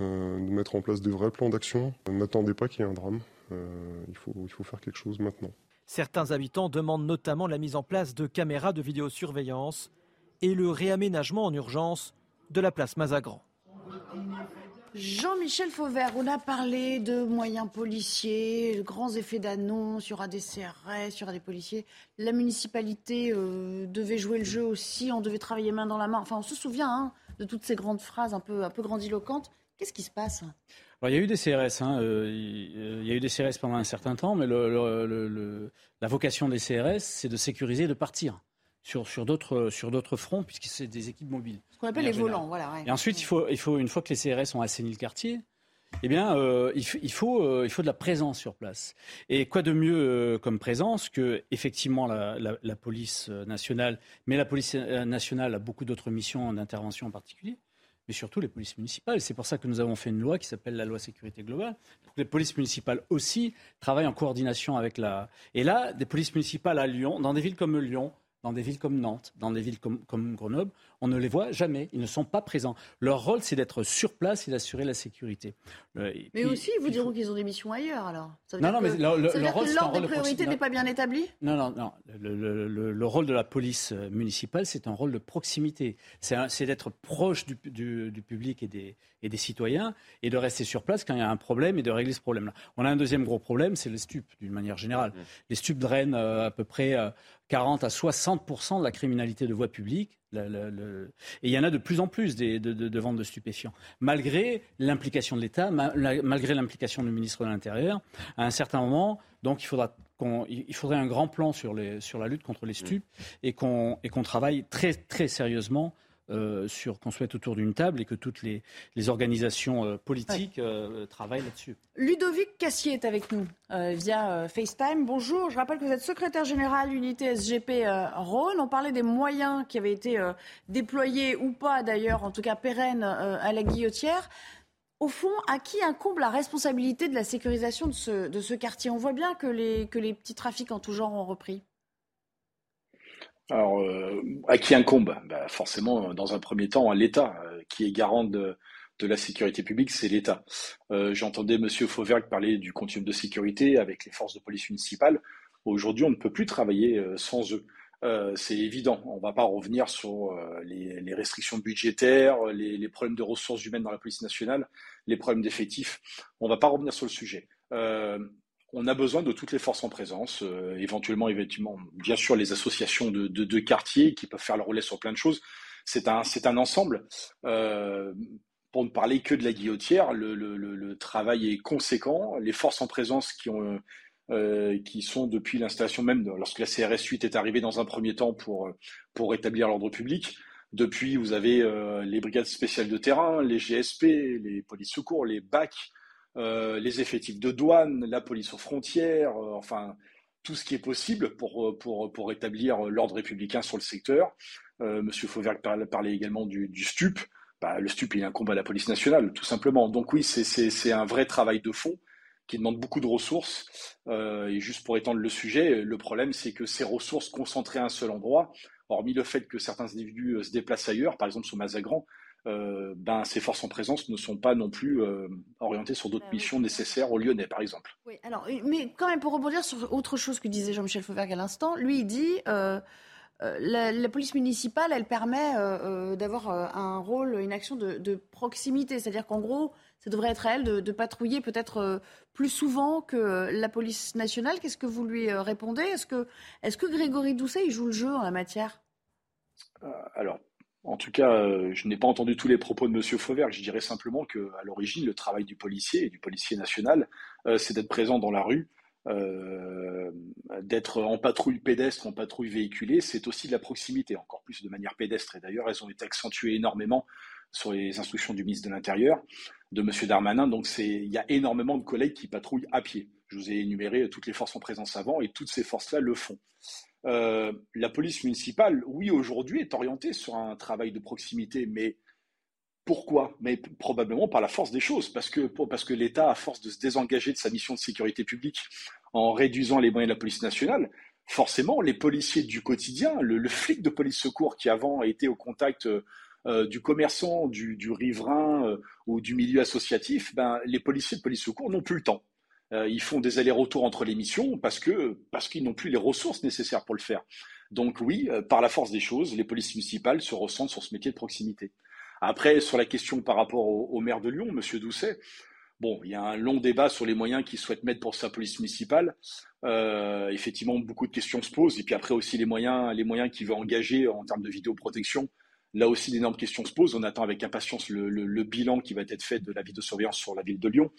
euh, de mettre en place des vrais plans d'action. N'attendez pas qu'il y ait un drame. Euh, il, faut, il faut faire quelque chose maintenant. Certains habitants demandent notamment la mise en place de caméras de vidéosurveillance et le réaménagement en urgence de la place Mazagran. Jean-Michel Fauvert, on a parlé de moyens policiers, de grands effets d'annonce, il y aura des CRS, il y aura des policiers. La municipalité euh, devait jouer le jeu aussi, on devait travailler main dans la main. Enfin, on se souvient hein, de toutes ces grandes phrases un peu, un peu grandiloquentes. Qu'est-ce qui se passe? Il y a eu des CRS, hein, euh, il y a eu des CRS pendant un certain temps, mais la vocation des CRS, c'est de sécuriser et de partir sur, sur d'autres fronts, puisque c'est des équipes mobiles. Ce qu'on appelle les volants, voilà. Et ensuite, il faut, il faut, une fois que les CRS ont assaini le quartier, eh bien, euh, il, faut, euh, il faut de la présence sur place. Et quoi de mieux euh, comme présence que, effectivement, la, la, police nationale, mais la police nationale a beaucoup d'autres missions d'intervention en particulier mais surtout les polices municipales. C'est pour ça que nous avons fait une loi qui s'appelle la loi sécurité globale, pour que les polices municipales aussi travaillent en coordination avec la... Et là, des polices municipales à Lyon, dans des villes comme Lyon, dans des villes comme Nantes, dans des villes comme, comme, Grenoble, on ne les voit jamais. Ils ne sont pas présents. Leur rôle, c'est d'être sur place et d'assurer la sécurité. Euh, mais aussi, ils vous diront qu'ils ont des missions ailleurs, alors. Ça veut non, non, mais le, rôle, l'ordre des priorités n'est pas bien établi? Non, non, non. Le, rôle de la police euh, municipale, c'est un rôle de proximité. C'est d'être proche du, du, public et des, et des citoyens et de rester sur place quand il y a un problème et de régler ce problème-là. On a un deuxième gros problème, c'est les stupes, d'une manière générale. Mmh. Les stupes drainent euh, à peu près 40 à 60 de la criminalité de voie publique. Et il y en a de plus en plus des, de, ventes de stupéfiants. Malgré l'implication de l'État, malgré l'implication du ministre de l'Intérieur, à un certain moment, donc il faudra il faudrait un grand plan sur, les, sur la lutte contre les stupes et qu'on travaille très, très sérieusement euh, sur qu'on souhaite autour d'une table et que toutes les, organisations euh, politiques euh, travaillent là-dessus. Ludovic Cassier est avec nous via FaceTime. Bonjour, je rappelle que vous êtes secrétaire général unité SGP Rhône. On parlait des moyens qui avaient été déployés ou pas d'ailleurs, en tout cas pérennes à la guillotière. Au fond, à qui incombe la responsabilité de la sécurisation de ce, quartier? On voit bien que les petits trafics en tout genre ont repris. Alors, euh, à qui incombe? Bah, Forcément, dans un premier temps, à l'État, euh, qui est garant de, la sécurité publique, c'est l'État. Euh, J'entendais M. Fauvergue parler du continuum de sécurité avec les forces de police municipales. Aujourd'hui, on ne peut plus travailler sans eux. c'est évident. On ne va pas revenir sur les, les, restrictions budgétaires, les, les, problèmes de ressources humaines dans la police nationale, les problèmes d'effectifs. On ne va pas revenir sur le sujet on a besoin de toutes les forces en présence, euh, éventuellement, éventuellement, bien sûr, les associations de, de, quartiers qui peuvent faire le relais sur plein de choses. C'est un, c'est un ensemble. Euh, pour ne parler que de la guillotière, le, le, travail est conséquent. Les forces en présence qui ont euh, qui sont depuis l'installation même, lorsque la CRS 8 est arrivée dans un premier temps pour, pour rétablir l'ordre public. Depuis, vous avez les brigades spéciales de terrain, les GSP, les polices secours, les BAC, les effectifs de douane, la police aux frontières, euh, enfin tout ce qui est possible pour, euh, pour, pour établir l'ordre républicain sur le secteur. Monsieur Fauvergue parlait également du, du STUP. Bah, le STUP, il incombe à la police nationale, tout simplement. Donc oui, c'est un vrai travail de fond qui demande beaucoup de ressources. et juste pour étendre le sujet, le problème, c'est que ces ressources concentrées à un seul endroit, hormis le fait que certains individus se déplacent ailleurs, par exemple sur Mazagran, ben, ces forces en présence ne sont pas non plus orientées sur d'autres bah missions nécessaires au Lyonnais, par exemple. Oui, alors, mais quand même, pour rebondir sur autre chose que disait Jean-Michel Fauvergue à l'instant, lui, il dit euh, la, police municipale, elle permet euh, euh, d'avoir un rôle, une action de, proximité. C'est-à-dire qu'en gros, ça devrait être à elle de, patrouiller peut-être plus souvent que la police nationale. Qu'est-ce que vous lui répondez? Est-ce que, est que Grégory Doucet, il joue le jeu en la matière? Alors, en tout cas, je n'ai pas entendu tous les propos de M. Fauvert. Je dirais simplement qu'à l'origine, le travail du policier et du policier national, c'est d'être présent dans la rue, euh, d'être en patrouille pédestre, en patrouille véhiculée, c'est aussi de la proximité, encore plus de manière pédestre. Et d'ailleurs, elles ont été accentuées énormément sur les instructions du ministre de l'Intérieur, de M. Darmanin. Donc, il y a énormément de collègues qui patrouillent à pied. Je vous ai énuméré toutes les forces en présence avant et toutes ces forces-là le font. Euh, la police municipale, oui, aujourd'hui, est orientée sur un travail de proximité, mais pourquoi? Mais probablement par la force des choses, parce que, l'État, à force de se désengager de sa mission de sécurité publique en réduisant les moyens de la police nationale, forcément, les policiers du quotidien, le, flic de police secours qui avant était au contact euh, du commerçant, du, riverain euh, ou du milieu associatif, ben, les policiers de police secours n'ont plus le temps. Euh, ils font des allers-retours entre les missions parce que parce qu'ils n'ont plus les ressources nécessaires pour le faire. Donc oui, par la force des choses, les polices municipales se ressentent sur ce métier de proximité. Après, sur la question par rapport au, maire de Lyon, M. Doucet, bon, il y a un long débat sur les moyens qu'il souhaite mettre pour sa police municipale. Euh, effectivement, beaucoup de questions se posent. Et puis après aussi les moyens, les moyens qu'il veut engager en termes de vidéoprotection. Là aussi, d'énormes questions se posent. On attend avec impatience le, bilan qui va être fait de la vidéosurveillance sur la ville de Lyon.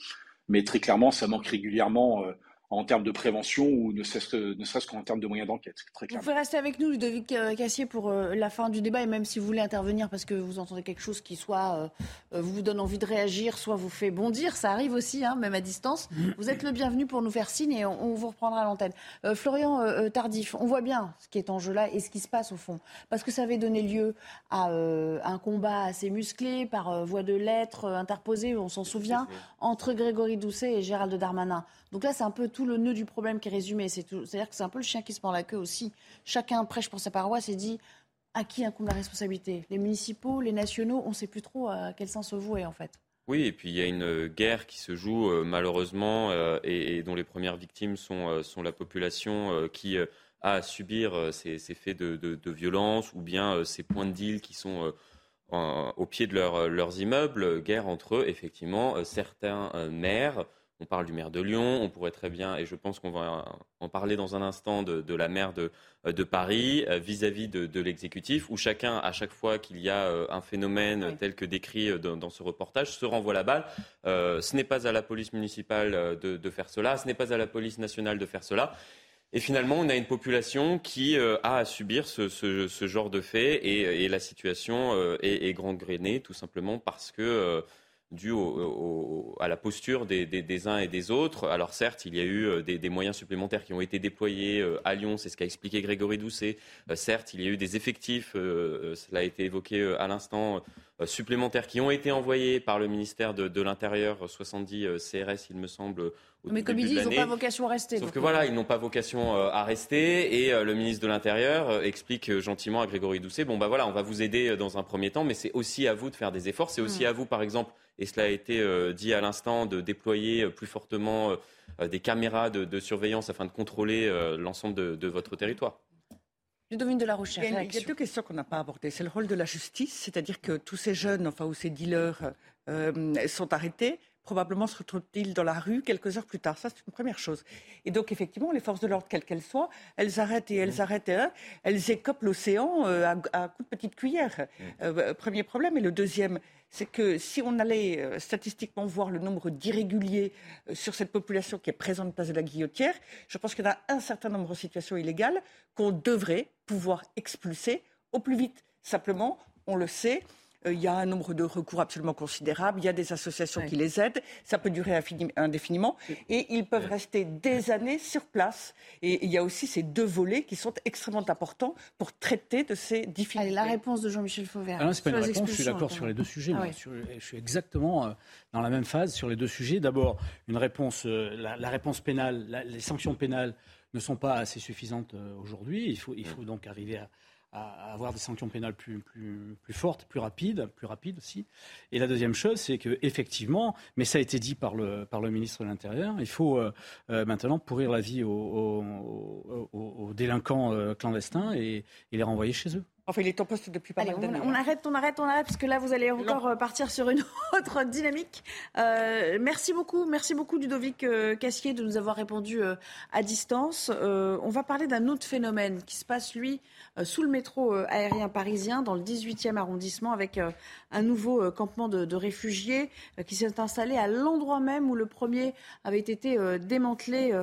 Mais très clairement, ça manque régulièrement euh, en termes de prévention ou ne serait-ce qu'en termes de moyens d'enquête. Vous pouvez rester avec nous, Ludovic euh, Cassier, pour euh, la fin du débat, et même si vous voulez intervenir parce que vous entendez quelque chose qui soit euh, vous donne envie de réagir, soit vous fait bondir, ça arrive aussi, hein, même à distance. Vous êtes le bienvenu pour nous faire signe et on, vous reprendra à l'antenne. Florian Tardif, on voit bien ce qui est en jeu là et ce qui se passe au fond, parce que ça avait donné lieu à un combat assez musclé par voie de lettres interposées, on s'en souvient, entre Grégory Doucet et Gérald Darmanin. Donc là, c'est un peu tout le nœud du problème qui est résumé. C'est-à-dire que c'est un peu le chien qui se mord la queue aussi. Chacun prêche pour sa paroisse et dit à qui incombe la responsabilité? Les municipaux, les nationaux, on ne sait plus trop à quel sens se vouer en fait. Oui, et puis il y a une guerre qui se joue euh, malheureusement euh, et, dont les premières victimes sont, euh, la population qui a à subir ces, faits de, violence ou bien ces points de deal qui sont au pied de leurs immeubles. Guerre entre, effectivement, certains maires on parle du maire de Lyon, on pourrait très bien, et je pense qu'on va en parler dans un instant, de, la maire de, de Paris euh, vis-à-vis de, l'exécutif, où chacun, à chaque fois qu'il y a euh, un phénomène tel que décrit euh, dans, ce reportage, se renvoie la balle. ce n'est pas à la police municipale de, faire cela, ce n'est pas à la police nationale de faire cela. Et finalement, on a une population qui a à subir ce, genre de faits et, la situation est, est grainée tout simplement parce que dû à la posture des, uns et des autres. Alors certes, il y a eu euh, des, moyens supplémentaires qui ont été déployés euh, à Lyon, c'est ce qu'a expliqué Grégory Doucet. Euh, certes, il y a eu des effectifs, cela a été évoqué à l'instant, supplémentaires qui ont été envoyés par le ministère de, l'Intérieur, 70 CRS, il me semble. Au Mais comme il dit, ils n'ont pas vocation à rester. Sauf que voilà, ils n'ont pas vocation à rester. Et le ministre de l'Intérieur explique gentiment à Grégory Doucet, bon bah voilà, on va vous aider dans un premier temps, mais c'est aussi à vous de faire des efforts. C'est aussi hmm. à vous, par exemple, et cela a été euh, dit à l'instant, de déployer euh, plus fortement euh, des caméras de, surveillance afin de contrôler l'ensemble de, votre territoire. Ludovine de la Rochère. Il y, a, deux questions qu'on n'a pas abordées. C'est le rôle de la justice, c'est-à-dire que tous ces jeunes, enfin, ou ces dealers sont arrêtés probablement se retrouvent-ils dans la rue quelques heures plus tard. Ça, c'est une première chose. Et donc, effectivement, les forces de l'ordre, quelles qu'elles soient, elles arrêtent et elles mmh. arrêtent, hein, elles écopent l'océan à, à coups de petite cuillère. Mmh. premier problème. Et le deuxième, c'est que si on allait euh, statistiquement voir le nombre d'irréguliers euh, sur cette population qui est présente place de la Guillotière, je pense qu'il y a un certain nombre de situations illégales qu'on devrait pouvoir expulser au plus vite. Simplement, on le sait, euh, il y a un nombre de recours absolument considérable, il y a des associations qui les aident, ça peut durer indéfiniment, et ils peuvent rester des années sur place. Et il y a aussi ces deux volets qui sont extrêmement importants pour traiter de ces difficultés. la réponse de Jean-Michel Fauvert. Ah non, c'est pas une réponse, je suis d'accord sur les deux sujets. Ah je suis exactement euh, dans la même phase sur les deux sujets. D'abord, une réponse, euh, la, réponse pénale, les sanctions pénales ne sont pas assez suffisantes aujourd'hui. Il faut, il faut donc arriver à à, avoir des sanctions pénales plus, plus, plus, fortes, plus rapides, plus rapides aussi. Et la deuxième chose, c'est que effectivement, mais ça a été dit par le, par le ministre de l'Intérieur, il faut euh, euh, maintenant pourrir la vie aux, délinquants euh, clandestins et les renvoyer chez eux. Enfin, il est en poste depuis pas mal d'années. On, arrête, on arrête, on arrête, parce que là, vous allez encore euh, partir sur une autre dynamique. Euh, merci beaucoup, merci beaucoup, Ludovic euh, Cassier, de nous avoir répondu à distance. on va parler d'un autre phénomène qui se passe, lui, sous le métro aérien parisien, dans le 18e arrondissement, avec un nouveau campement de, de réfugiés qui s'est installé à l'endroit même où le premier avait été démantelé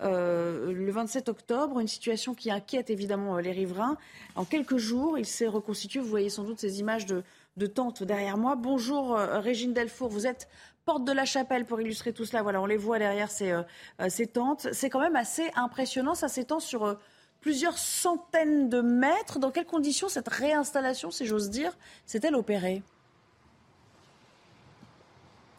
le 27 octobre. Une situation qui inquiète évidemment les riverains. En quelques jours, il s'est reconstitué. Vous voyez sans doute ces images de, tentes derrière moi. Bonjour euh, Régine Delfour, vous êtes porte de la chapelle pour illustrer tout cela. Voilà, on les voit derrière ces, euh, euh, ces tentes. C'est quand même assez impressionnant. Ça s'étend sur plusieurs centaines de mètres. Dans quelles conditions cette réinstallation, si j'ose dire, s'est-elle opérée?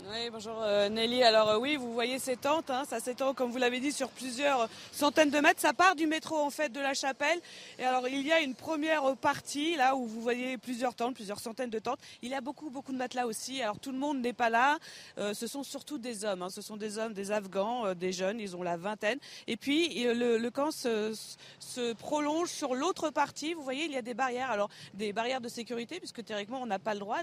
Oui, bonjour euh, Nelly. Alors euh, oui, vous voyez ces tentes, hein, ça s'étend comme vous l'avez dit sur plusieurs centaines de mètres. Ça part du métro en fait de la chapelle. Et alors il y a une première partie là où vous voyez plusieurs tentes, plusieurs centaines de tentes. Il y a beaucoup beaucoup de matelas aussi. Alors tout le monde n'est pas là. Euh, ce sont surtout des hommes. Hein. Ce sont des hommes, des Afghans, des jeunes. Ils ont la vingtaine. Et puis le, camp se, prolonge sur l'autre partie. Vous voyez, il y a des barrières. Alors des barrières de sécurité puisque théoriquement on n'a pas le droit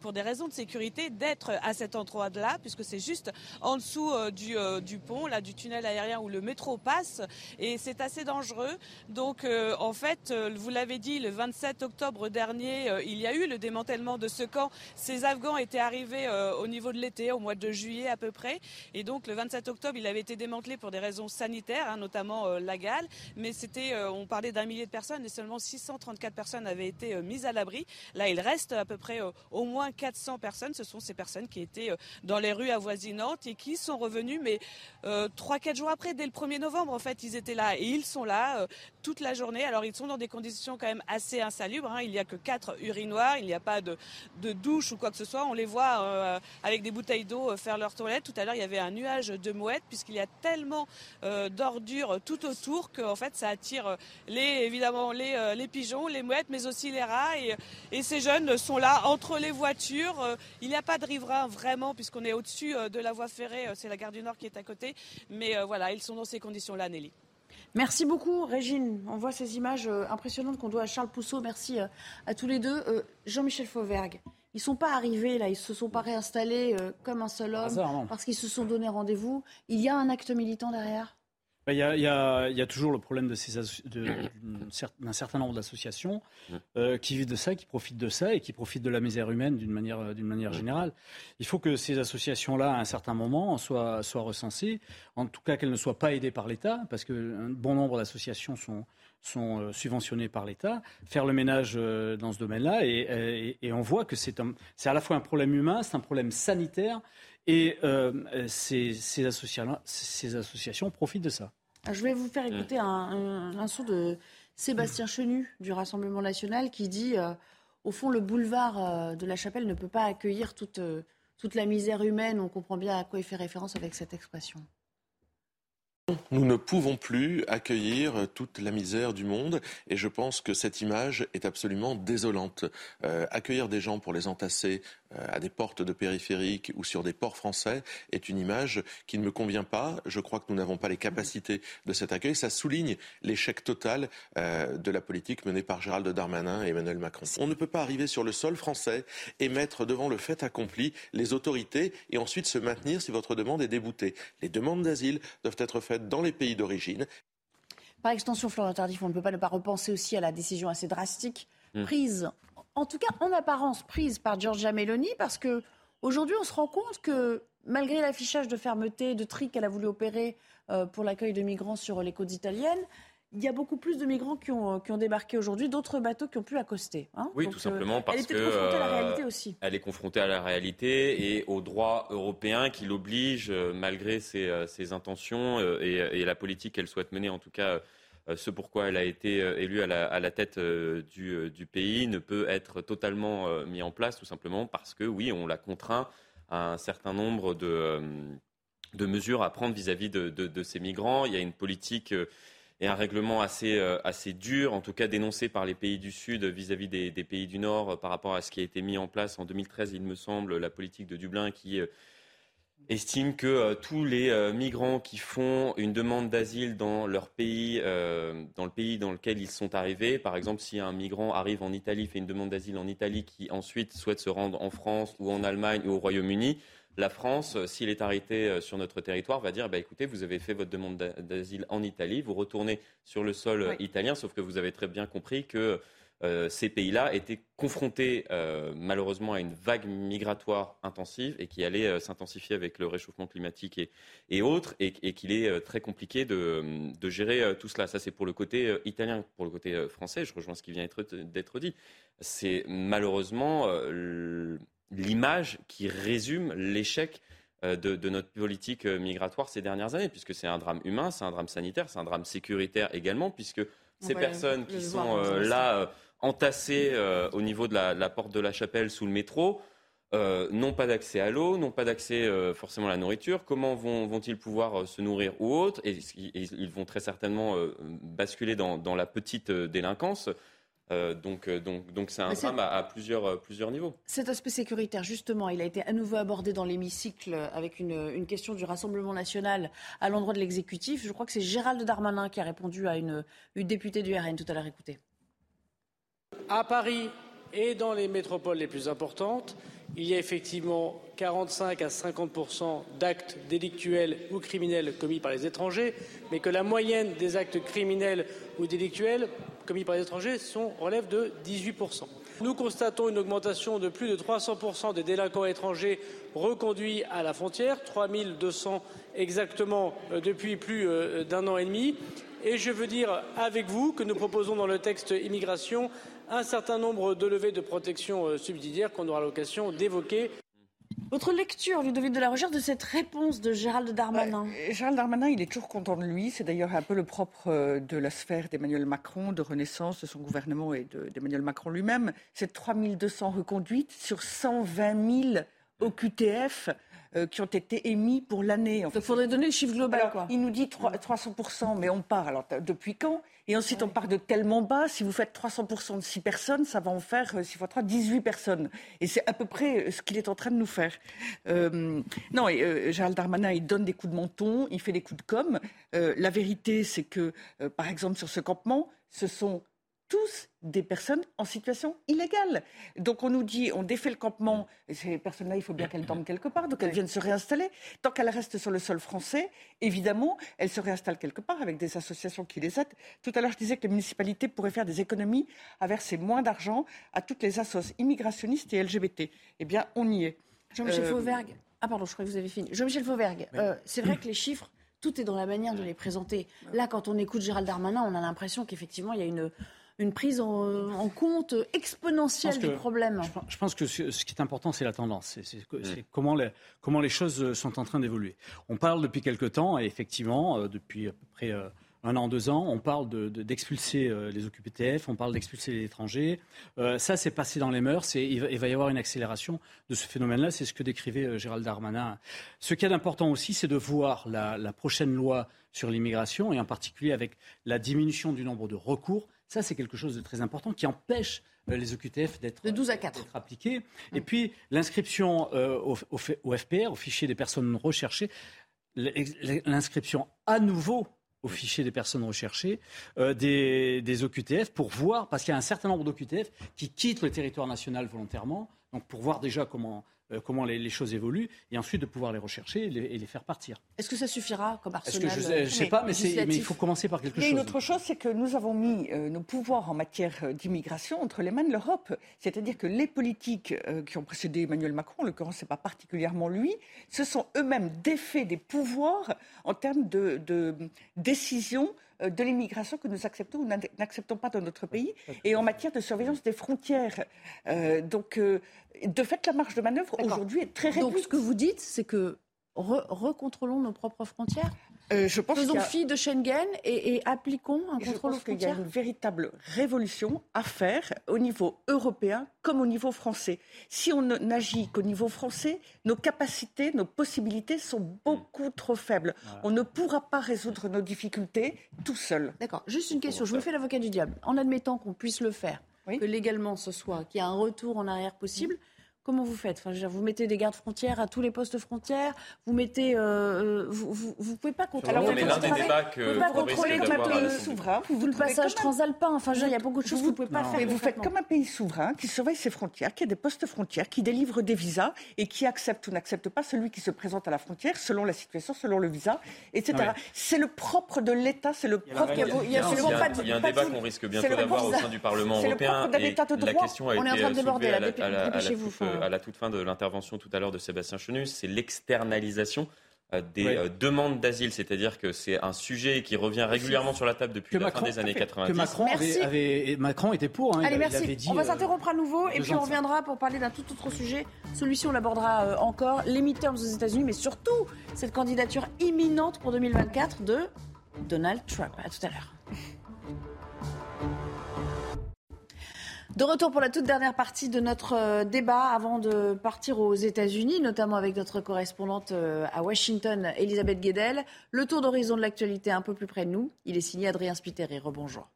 pour des raisons de sécurité d'être à cet endroit là, puisque c'est juste en dessous euh, du, euh, du, pont, là, du tunnel aérien où le métro passe, et c'est assez dangereux. Donc, euh, en fait, vous l'avez dit, le 27 octobre dernier, il y a eu le démantèlement de ce camp. Ces Afghans étaient arrivés au niveau de l'été, au mois de juillet à peu près, et donc le 27 octobre, il avait été démantelé pour des raisons sanitaires, hein, notamment la gale, mais c'était, on parlait d'un millier de personnes et seulement 634 personnes avaient été mises à l'abri. Là, il reste à peu près au moins 400 personnes. Ce sont ces personnes qui étaient dans les rues avoisinantes et qui sont revenus, mais euh, trois, quatre jours après, dès le 1er novembre, en fait, ils étaient là et ils sont là euh, toute la journée. Alors, ils sont dans des conditions quand même assez insalubres. Hein. Il n'y a que quatre urinoirs, il n'y a pas de, de, douche ou quoi que ce soit. On les voit euh, avec des bouteilles d'eau faire leur toilette. Tout à l'heure, il y avait un nuage de mouettes puisqu'il y a tellement d'ordures tout autour qu'en fait, ça attire les, évidemment les, les pigeons, les mouettes, mais aussi les rats. Et, et ces jeunes sont là entre les voitures. il n'y a pas de riverains vraiment puisque on est au-dessus euh, de la voie ferrée, euh, c'est la gare du Nord qui est à côté. Mais euh, voilà, ils sont dans ces conditions-là, Nelly. Merci beaucoup, Régine. On voit ces images impressionnantes qu'on doit à Charles Pousseau. Merci à tous les deux. Jean-Michel Fauvergue, ils ne sont pas arrivés là, ils ne se sont pas réinstallés comme un seul homme parce qu'ils se sont donné rendez-vous. Il y a un acte militant derrière? Bah, il y, a, toujours le problème d'un certain nombre d'associations euh, qui vivent de ça, qui profitent de ça et qui profitent de la misère humaine d'une manière, manière générale. Il faut que ces associations-là, à un certain moment, soient, soient recensées, en tout cas qu'elles ne soient pas aidées par l'État, parce qu'un bon nombre d'associations sont, sont euh, subventionnées par l'État, faire le ménage euh, dans ce domaine-là. Et, et, on voit que c'est à la fois un problème humain, c'est un problème sanitaire, et euh, ces, ces, associations, ces, associations, profitent de ça. Ah, je vais vous faire écouter un, son de Sébastien Chenu du Rassemblement national qui dit euh, au fond, le boulevard euh, de la Chapelle ne peut pas accueillir toute, toute la misère humaine. On comprend bien à quoi il fait référence avec cette expression. Nous ne pouvons plus accueillir toute la misère du monde et je pense que cette image est absolument désolante. accueillir des gens pour les entasser euh, à des portes de périphériques ou sur des ports français est une image qui ne me convient pas. Je crois que nous n'avons pas les capacités de cet accueil. Ça souligne l'échec total euh, de la politique menée par Gérald Darmanin et Emmanuel Macron. On ne peut pas arriver sur le sol français et mettre devant le fait accompli les autorités et ensuite se maintenir si votre demande est déboutée. Les demandes d'asile doivent être faites dans les pays d'origine. Par extension, Florent Tardif, on ne peut pas ne pas repenser aussi à la décision assez drastique hmm. prise en tout cas en apparence prise par Giorgia Meloni, parce que aujourd'hui on se rend compte que malgré l'affichage de fermeté, de tri qu'elle a voulu opérer euh, pour l'accueil de migrants sur les côtes italiennes, il y a beaucoup plus de migrants qui ont, qui ont débarqué aujourd'hui, d'autres bateaux qui ont pu accoster. Hein. oui, tout euh, simplement parce qu'elle est confrontée à la réalité aussi. Elle est confrontée à la réalité et au droit européen qui l'oblige, euh, malgré ses, ses intentions et, et, la politique qu'elle souhaite mener, en tout cas euh, ce pourquoi elle a été euh, élue à la, tête euh, du, pays ne peut être totalement mis en place, tout simplement parce que, oui, on l'a contraint à un certain nombre de, mesures à prendre vis-à-vis de, ces migrants. Il y a une politique et un règlement assez, assez dur, en tout cas dénoncé par les pays du Sud vis-à-vis des, des, pays du Nord par rapport à ce qui a été mis en place en 2013, il me semble, la politique de Dublin qui estime que euh, tous les euh, migrants qui font une demande d'asile dans leur pays, euh, dans le pays dans lequel ils sont arrivés, par exemple, si un migrant arrive en Italie, fait une demande d'asile en Italie, qui ensuite souhaite se rendre en France ou en Allemagne ou au Royaume-Uni, la France, s'il est arrêté sur notre territoire, va dire bah, écoutez, vous avez fait votre demande d'asile en Italie, vous retournez sur le sol italien, sauf que vous avez très bien compris que euh, ces pays-là étaient confrontés euh, malheureusement à une vague migratoire intensive et qui allait euh, s'intensifier avec le réchauffement climatique et, autres, et, qu'il est très compliqué de, gérer tout cela. Ça, c'est pour le côté italien. Pour le côté français, je rejoins ce qui vient d'être dit. C'est malheureusement l'image qui résume l'échec de, notre politique migratoire ces dernières années, puisque c'est un drame humain, c'est un drame sanitaire, c'est un drame sécuritaire également, puisque ces personnes qui sont là entassés euh, au niveau de la, porte de la chapelle sous le métro. Euh, n'ont pas d'accès à l'eau, n'ont pas d'accès euh, forcément à la nourriture. Comment vont, ils pouvoir se nourrir ou autre? Et, ils vont très certainement basculer dans, la petite délinquance. Donc, donc, c'est un drame à, plusieurs, plusieurs niveaux. Cet aspect sécuritaire, justement, il a été à nouveau abordé dans l'hémicycle avec une, question du Rassemblement national à l'endroit de l'exécutif. Je crois que c'est Gérald Darmanin qui a répondu à une, une députée du RN tout à l'heure. Écoutez à Paris et dans les métropoles les plus importantes, il y a effectivement 45 à 50 d'actes délictuels ou criminels commis par les étrangers, mais que la moyenne des actes criminels ou délictuels commis par les étrangers relève de 18 Nous constatons une augmentation de plus de 300 des délinquants étrangers reconduits à la frontière, 3 200 exactement euh, depuis plus euh, d'un an et demi. Et je veux dire avec vous que nous proposons dans le texte immigration un certain nombre de levées de protection euh, subsidiaire qu'on aura l'occasion d'évoquer. Votre lecture, Ludovic de la Recherche, de cette réponse de Gérald Darmanin Gérald Darmanin, il est toujours content de lui. C'est d'ailleurs un peu le propre euh, de la sphère d'Emmanuel Macron, de Renaissance, de son gouvernement et d'Emmanuel Macron lui-même. C'est 3200 reconduites sur 120 000 OQTF. Euh, qui ont été émis pour l'année. il faudrait donner le chiffre global. Il nous dit 300%, mais on part. Alors, depuis quand? Et ensuite, on part de tellement bas. Si vous faites 300% de 6 personnes, ça va en faire 6 euh, fois 3, 18 personnes. Et c'est à peu près euh, ce qu'il est en train de nous faire. non, et, Gérald Darmanin, il donne des coups de menton, il fait des coups de com'. la vérité, c'est que, par exemple, sur ce campement, ce sont tous des personnes en situation illégale. Donc on nous dit, on défait le campement, et ces personnes-là, il faut bien qu'elles dorment quelque part, donc elles viennent se réinstaller. Tant qu'elles restent sur le sol français, évidemment, elles se réinstallent quelque part avec des associations qui les aident. Tout à l'heure, je disais que les municipalités pourraient faire des économies à verser moins d'argent à toutes les associations immigrationnistes et LGBT. Eh bien, on y est. Jean-Michel euh... Fauvergue. Ah pardon, je crois que vous avez fini. Jean-Michel Fauvergue, euh, c'est vrai que les chiffres tout est dans la manière de les présenter. Là, quand on écoute Gérald Darmanin, on a l'impression qu'effectivement, il y a une, une prise en, compte exponentielle du problème. Je, pense que ce, qui est important, c'est la tendance. C'est comment, les, comment les choses sont en train d'évoluer. On parle depuis quelque temps, et effectivement, euh, depuis à peu près euh, un an, deux ans, on parle d'expulser de, euh, les OQPTF, on parle d'expulser les étrangers. ça, c'est passé dans les mœurs et il va, y avoir une accélération de ce phénomène-là. C'est ce que décrivait Gérald Darmanin. Ce qui est important aussi, c'est de voir la, la prochaine loi sur l'immigration et en particulier avec la diminution du nombre de recours ça, c'est quelque chose de très important qui empêche euh, les OQTF d'être de 12 à 4. appliqués. Et puis l'inscription euh, au, au, FPR, au fichier des personnes recherchées, l'inscription à nouveau au fichier des personnes recherchées euh, des, des, OQTF pour voir, parce qu'il y a un certain nombre d'OQTF qui quittent le territoire national volontairement, donc pour voir déjà comment euh, comment les, choses évoluent, et ensuite de pouvoir les rechercher et les, faire partir. Est-ce que ça suffira comme arsenal Je ne sais pas, mais, il faut commencer par quelque chose. Et une autre chose, c'est que nous avons mis euh, nos pouvoirs en matière euh, d'immigration entre les mains de l'Europe. C'est-à-dire que les politiques qui ont précédé Emmanuel Macron, en l'occurrence, ce n'est pas particulièrement lui, se sont eux-mêmes défaits des pouvoirs en termes de, de décision de l'immigration que nous acceptons ou n'acceptons pas dans notre pays et en matière de surveillance des frontières. donc, de fait, la marge de manœuvre aujourd'hui est très réduite. Donc ce que vous dites, c'est que recontrôlons nos propres frontières? Euh, je pense Faisons fi de Schengen et, appliquons un contrôle aux frontières. Il y a une véritable révolution à faire au niveau européen comme au niveau français. Si on n'agit qu'au niveau français, nos capacités, nos possibilités sont beaucoup trop faibles. On ne pourra pas résoudre nos difficultés tout seul. D'accord. Juste une question. Je me fais l'avocat du diable. En admettant qu'on puisse le faire, que légalement ce soit, qu'il y a un retour en arrière possible. Comment vous faites? Enfin, Vous mettez des gardes frontières à tous les postes frontières Vous mettez, euh, euh, vous, vous, pouvez pas contrôler. Alors, l'un des débats que vous pouvez pas contrôler comme un pays souverain. Vous, le passage transalpin. Enfin, il y a beaucoup de choses que vous ne pouvez pas faire. Mais vous faites comme un pays souverain qui surveille ses frontières, qui a des postes frontières, qui délivre des visas et qui accepte ou n'accepte pas celui qui se présente à la frontière selon la situation, selon le visa, etc. C'est le propre de l'État. C'est le propre. Il y a un débat qu'on risque bientôt d'avoir au sein du Parlement européen. La question a été soulevée à la toute fin de l'intervention tout à l'heure de Sébastien Chenu, c'est l'externalisation euh, des euh, demandes d'asile, c'est-à-dire que c'est un sujet qui revient régulièrement sur la table depuis la fin des années 90. Que Macron, avait, Macron était pour. Hein, Allez, merci. on va euh, s'interrompre à nouveau et puis on reviendra pour parler d'un tout autre sujet. Celui-ci, on l'abordera encore. Les midterms aux États-Unis, mais surtout cette candidature imminente pour 2024 de Donald Trump. À tout à l'heure. De retour pour la toute dernière partie de notre euh, débat avant de partir aux États-Unis, notamment avec notre correspondante euh, à Washington, Elisabeth Guedel. Le tour d'horizon de l'actualité un peu plus près de nous. Il est signé Adrien Spiteri. Rebonjour.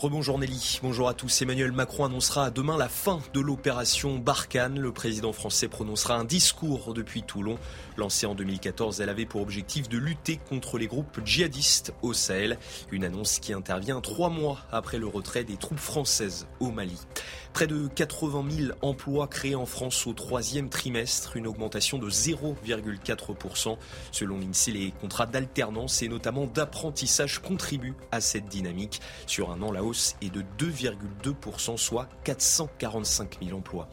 Rebonjour Nelly, bonjour à tous. Emmanuel Macron annoncera demain la fin de l'opération Barkhane. Le président français prononcera un discours depuis Toulon. Lancée en 2014, elle avait pour objectif de lutter contre les groupes djihadistes au Sahel. Une annonce qui intervient trois mois après le retrait des troupes françaises au Mali. Près de 80 000 emplois créés en France au troisième trimestre, une augmentation de 0,4%. Selon l'INSEE, les contrats d'alternance et notamment d'apprentissage contribuent à cette dynamique. Sur un an, la hausse est de 2,2%, soit 445 000 emplois.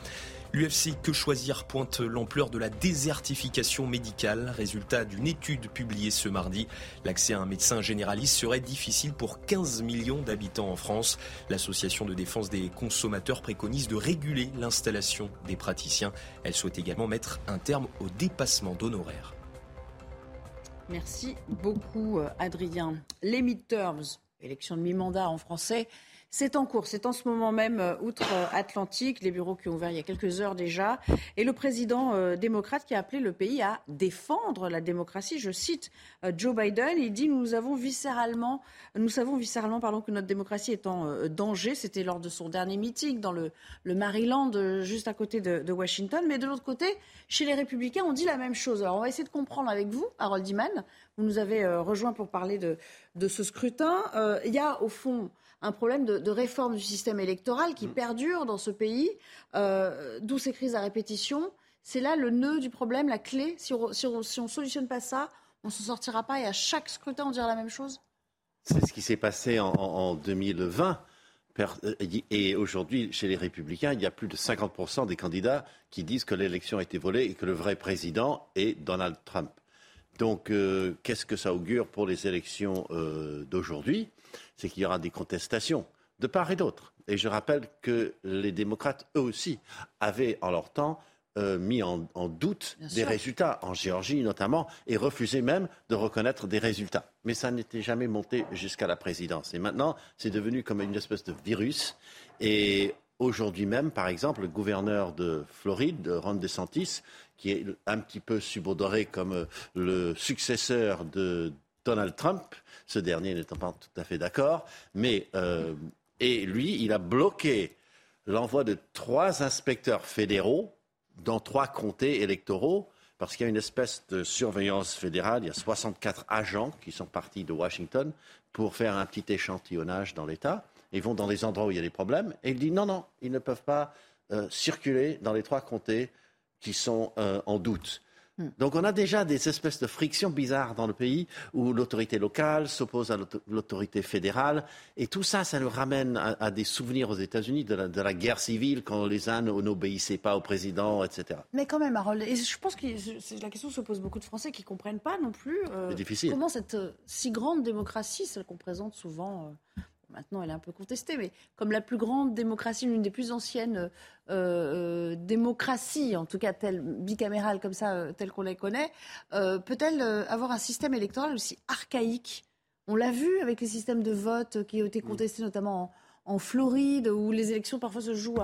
L'UFC Que Choisir pointe l'ampleur de la désertification médicale. Résultat d'une étude publiée ce mardi. L'accès à un médecin généraliste serait difficile pour 15 millions d'habitants en France. L'association de défense des consommateurs préconise de réguler l'installation des praticiens. Elle souhaite également mettre un terme au dépassement d'honoraires. Merci beaucoup, euh, Adrien. Les midterms, élection de mi-mandat en français, c'est en cours, c'est en ce moment même euh, outre-Atlantique, les bureaux qui ont ouvert il y a quelques heures déjà, et le président euh, démocrate qui a appelé le pays à défendre la démocratie. Je cite euh, Joe Biden, il dit nous avons viscéralement, nous savons viscéralement pardon, que notre démocratie est en danger. C'était lors de son dernier meeting dans le, Maryland, juste à côté de, Washington. Mais de l'autre côté, chez les Républicains, on dit la même chose. Alors on va essayer de comprendre avec vous, Harold Iman. Vous nous avez rejoint pour parler de, de ce scrutin. Il y a au fond un problème de, réforme du système électoral qui mm. perdure dans ce pays, euh, d'où ces crises à répétition. C'est là le nœud du problème, la clé. Si on ne solutionne pas ça, on ne s'en sortira pas et à chaque scrutin, on dira la même chose? C'est ce qui s'est passé en, 2020. Euh, et aujourd'hui, chez les Républicains, il y a plus de 50% des candidats qui disent que l'élection a été volée et que le vrai président est Donald Trump. Donc, euh, qu'est-ce que ça augure pour les élections d'aujourd'hui? C'est qu'il y aura des contestations de part et d'autre. Et je rappelle que les démocrates, eux aussi, avaient en leur temps euh, mis en, doute des résultats, en Géorgie notamment, et refusé même de reconnaître des résultats. Mais ça n'était jamais monté jusqu'à la présidence. Et maintenant, c'est devenu comme une espèce de virus. Et aujourd'hui même, par exemple, le gouverneur de Floride, Ron DeSantis, qui est un petit peu subodoré comme euh, le successeur de Donald Trump, ce dernier n'étant pas tout à fait d'accord. Mais euh, et lui, il a bloqué l'envoi de trois inspecteurs fédéraux dans trois comtés électoraux parce qu'il y a une espèce de surveillance fédérale. Il y a 64 agents qui sont partis de Washington pour faire un petit échantillonnage dans l'État. Ils vont dans les endroits où il y a des problèmes et il dit non, non, ils ne peuvent pas euh, circuler dans les trois comtés qui sont euh, en doute. Hmm. Donc on a déjà des espèces de frictions bizarres dans le pays où l'autorité locale s'oppose à l'autorité fédérale. Et tout ça, ça nous ramène à, des souvenirs aux États-Unis de la, guerre civile quand les uns n'obéissaient pas au président, etc. Mais quand même, Harold, et je pense que la question se pose beaucoup de Français qui ne comprennent pas non plus euh, comment cette euh, si grande démocratie, celle qu'on présente souvent, euh, maintenant elle est un peu contestée, mais comme la plus grande démocratie, l'une des plus anciennes démocraties, en tout cas telle, bicamérale comme ça, telle qu'on les connaît, peut-elle avoir un système électoral aussi archaïque? On l'a vu avec les systèmes de vote qui ont été contestés notamment en en Floride, où les élections parfois se jouent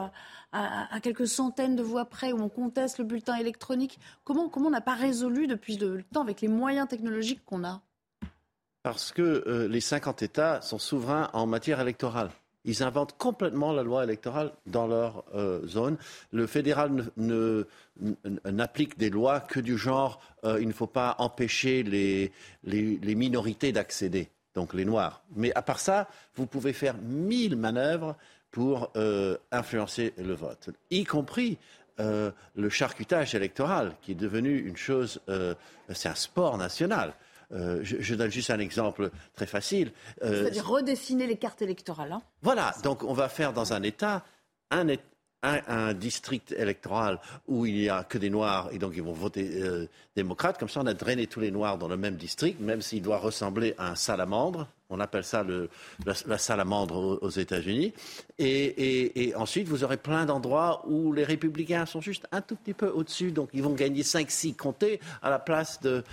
à, quelques centaines de voix près, où on conteste le bulletin électronique. Comment, comment on n'a pas résolu depuis le temps avec les moyens technologiques qu'on a? Parce que euh, les 50 États sont souverains en matière électorale. Ils inventent complètement la loi électorale dans leur euh, zone. Le fédéral n'applique des lois que du genre euh, il ne faut pas empêcher les minorités d'accéder donc les Noirs. Mais à part ça, vous pouvez faire mille manœuvres pour influencer le vote, y compris le charcutage électoral, qui est devenu une chose, c'est un sport national. Je, donne juste un exemple très facile. C'est-à-dire redessiner les cartes électorales. Hein. voilà, donc on va faire dans un État un, un, district électoral où il n'y a que des Noirs et donc ils vont voter démocrate. Comme ça, on a drainé tous les Noirs dans le même district, même s'il doit ressembler à un salamandre. On appelle ça la, salamandre aux, États-Unis. Et, ensuite, vous aurez plein d'endroits où les républicains sont juste un tout petit peu au-dessus. Donc, ils vont gagner 5-6 comtés à la place de.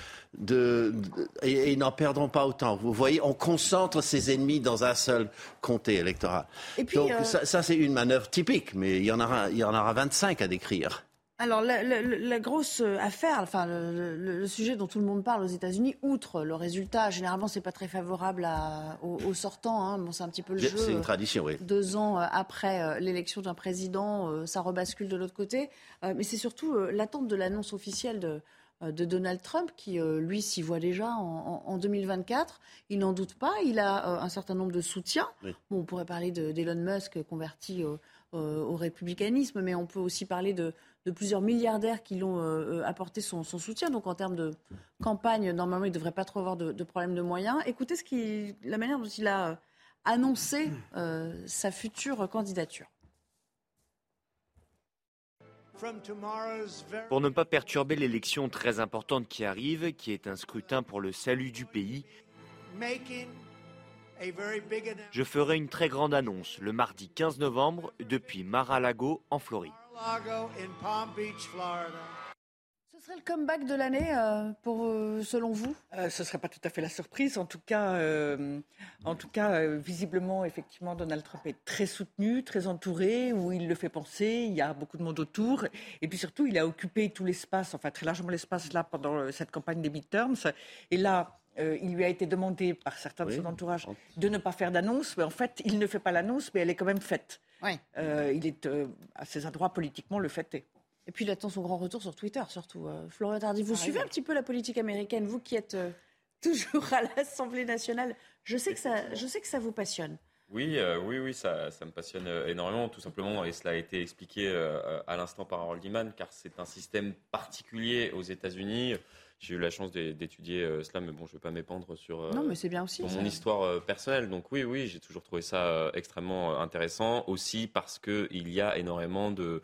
et, ils n'en perdront pas autant. Vous voyez, on concentre ses ennemis dans un seul comté électoral. donc, euh, ça, c'est une manœuvre typique, mais il y, en aura, il y en aura 25 à décrire. Alors, la, grosse euh, affaire, enfin, le, sujet dont tout le monde parle aux États-Unis, outre le résultat, généralement, c'est pas très favorable aux, sortants. Hein. Bon, c'est un petit peu le jeu. C'est une tradition, oui. Deux ans euh, après euh, l'élection d'un président, ça rebascule de l'autre côté. mais c'est surtout l'attente de l'annonce officielle de, de Donald Trump, qui, lui, s'y voit déjà en, 2024. Il n'en doute pas. Il a un certain nombre de soutiens. Bon, on pourrait parler d'Elon Musk converti au républicanisme, mais on peut aussi parler de de plusieurs milliardaires qui l'ont euh, euh, apporté son, soutien. Donc en termes de campagne, normalement, il ne devrait pas trop avoir de, problème de moyens. Écoutez ce qui, la manière dont il a euh, annoncé sa future candidature. Pour ne pas perturber l'élection très importante qui arrive, qui est un scrutin pour le salut du pays, je ferai une très grande annonce le mardi 15 novembre depuis Mar-a-Lago en Floride. Ce serait le comeback de l'année, euh, pour euh, selon vous? Euh, Ce ne serait pas tout à fait la surprise. En tout cas, en tout cas visiblement, effectivement, Donald Trump est très soutenu, très entouré, où il le fait penser. Il y a beaucoup de monde autour. Et puis surtout, il a occupé tout l'espace, enfin très largement l'espace là pendant cette campagne des midterms. Et là, il lui a été demandé par certains de son entourage de ne pas faire d'annonce, mais en fait, il ne fait pas l'annonce, mais elle est quand même faite. Euh, il est euh, à ses politiquement le fait est. Et puis il attend son grand retour sur Twitter surtout. Euh, Florian Tardy, vous suivez un petit peu la politique américaine, vous qui êtes toujours à l'Assemblée nationale. Je sais que ça, je sais que ça vous passionne. Oui, oui, oui, ça, ça, me passionne énormément, tout simplement, et cela a été expliqué à l'instant par Harold Iman, car c'est un système particulier aux États-Unis. J'ai eu la chance d'étudier euh, cela, mais bon, je ne vais pas m'épandre sur, euh, non, mais bien aussi, mon histoire euh, personnelle. Donc oui, oui, j'ai toujours trouvé ça extrêmement intéressant, aussi parce qu'il y a énormément de,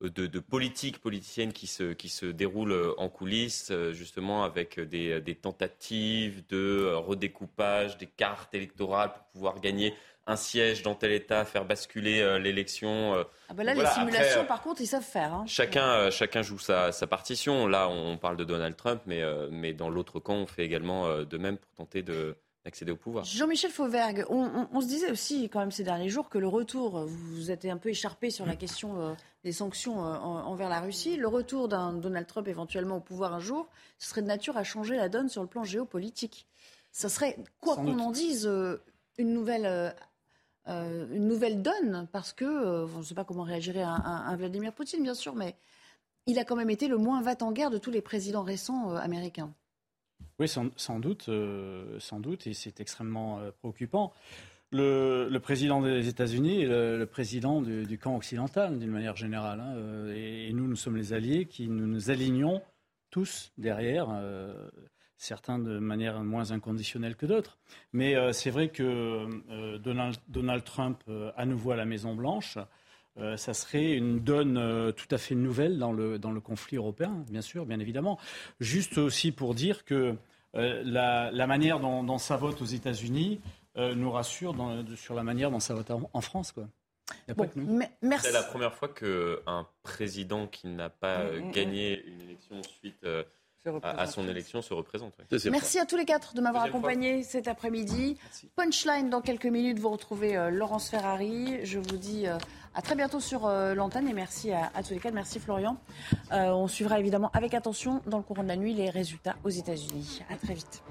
de, politiques politiciennes qui se, qui se déroulent en coulisses, justement avec des, des tentatives de redécoupage des cartes électorales pour pouvoir gagner un siège dans tel État, faire basculer euh, l'élection. Euh. ah bah là, les simulations, euh, par contre, ils savent faire. Hein. Chacun, chacun joue sa, partition. Là, on parle de Donald Trump, mais, mais dans l'autre camp, on fait également de même pour tenter de d'accéder au pouvoir. Jean-Michel Fauvergue, on, se disait aussi quand même ces derniers jours que le retour, vous êtes un peu écharpé sur la question des sanctions envers la Russie, le retour d'un Donald Trump éventuellement au pouvoir un jour, ce serait de nature à changer la donne sur le plan géopolitique. Ça serait, quoi qu'on en dise, une nouvelle euh, une nouvelle donne, parce que, euh, je ne sais pas comment réagirait un, Vladimir Poutine, bien sûr, mais il a quand même été le moins va-t-en-guerre de tous les présidents récents euh, américains. Oui, sans, doute, sans doute, et c'est extrêmement préoccupant. Le, président des États-Unis est le, président du, camp occidental, d'une manière générale. Hein, et, nous, nous sommes les alliés qui nous, nous alignons tous derrière certains de manière moins inconditionnelle que d'autres. Mais euh, c'est vrai que euh, Donald, Trump, euh, à nouveau à la Maison-Blanche, ça serait une donne tout à fait nouvelle dans le, dans le conflit européen, bien sûr, bien évidemment. Juste aussi pour dire que la, manière dont, ça vote aux États-Unis nous rassure sur la manière dont ça va en, France. Quoi. C'est la première fois qu'un président qui n'a pas mm, mm, mm. gagné une élection suite à, son élection se représente. Merci à tous les quatre de m'avoir accompagné cet après-midi. Punchline dans quelques minutes, vous retrouvez euh, Laurence Ferrari. Je vous dis euh, à très bientôt sur euh, l'antenne et merci à, tous les quatre. Merci Florian. on suivra évidemment avec attention dans le courant de la nuit les résultats aux États-Unis. À très vite.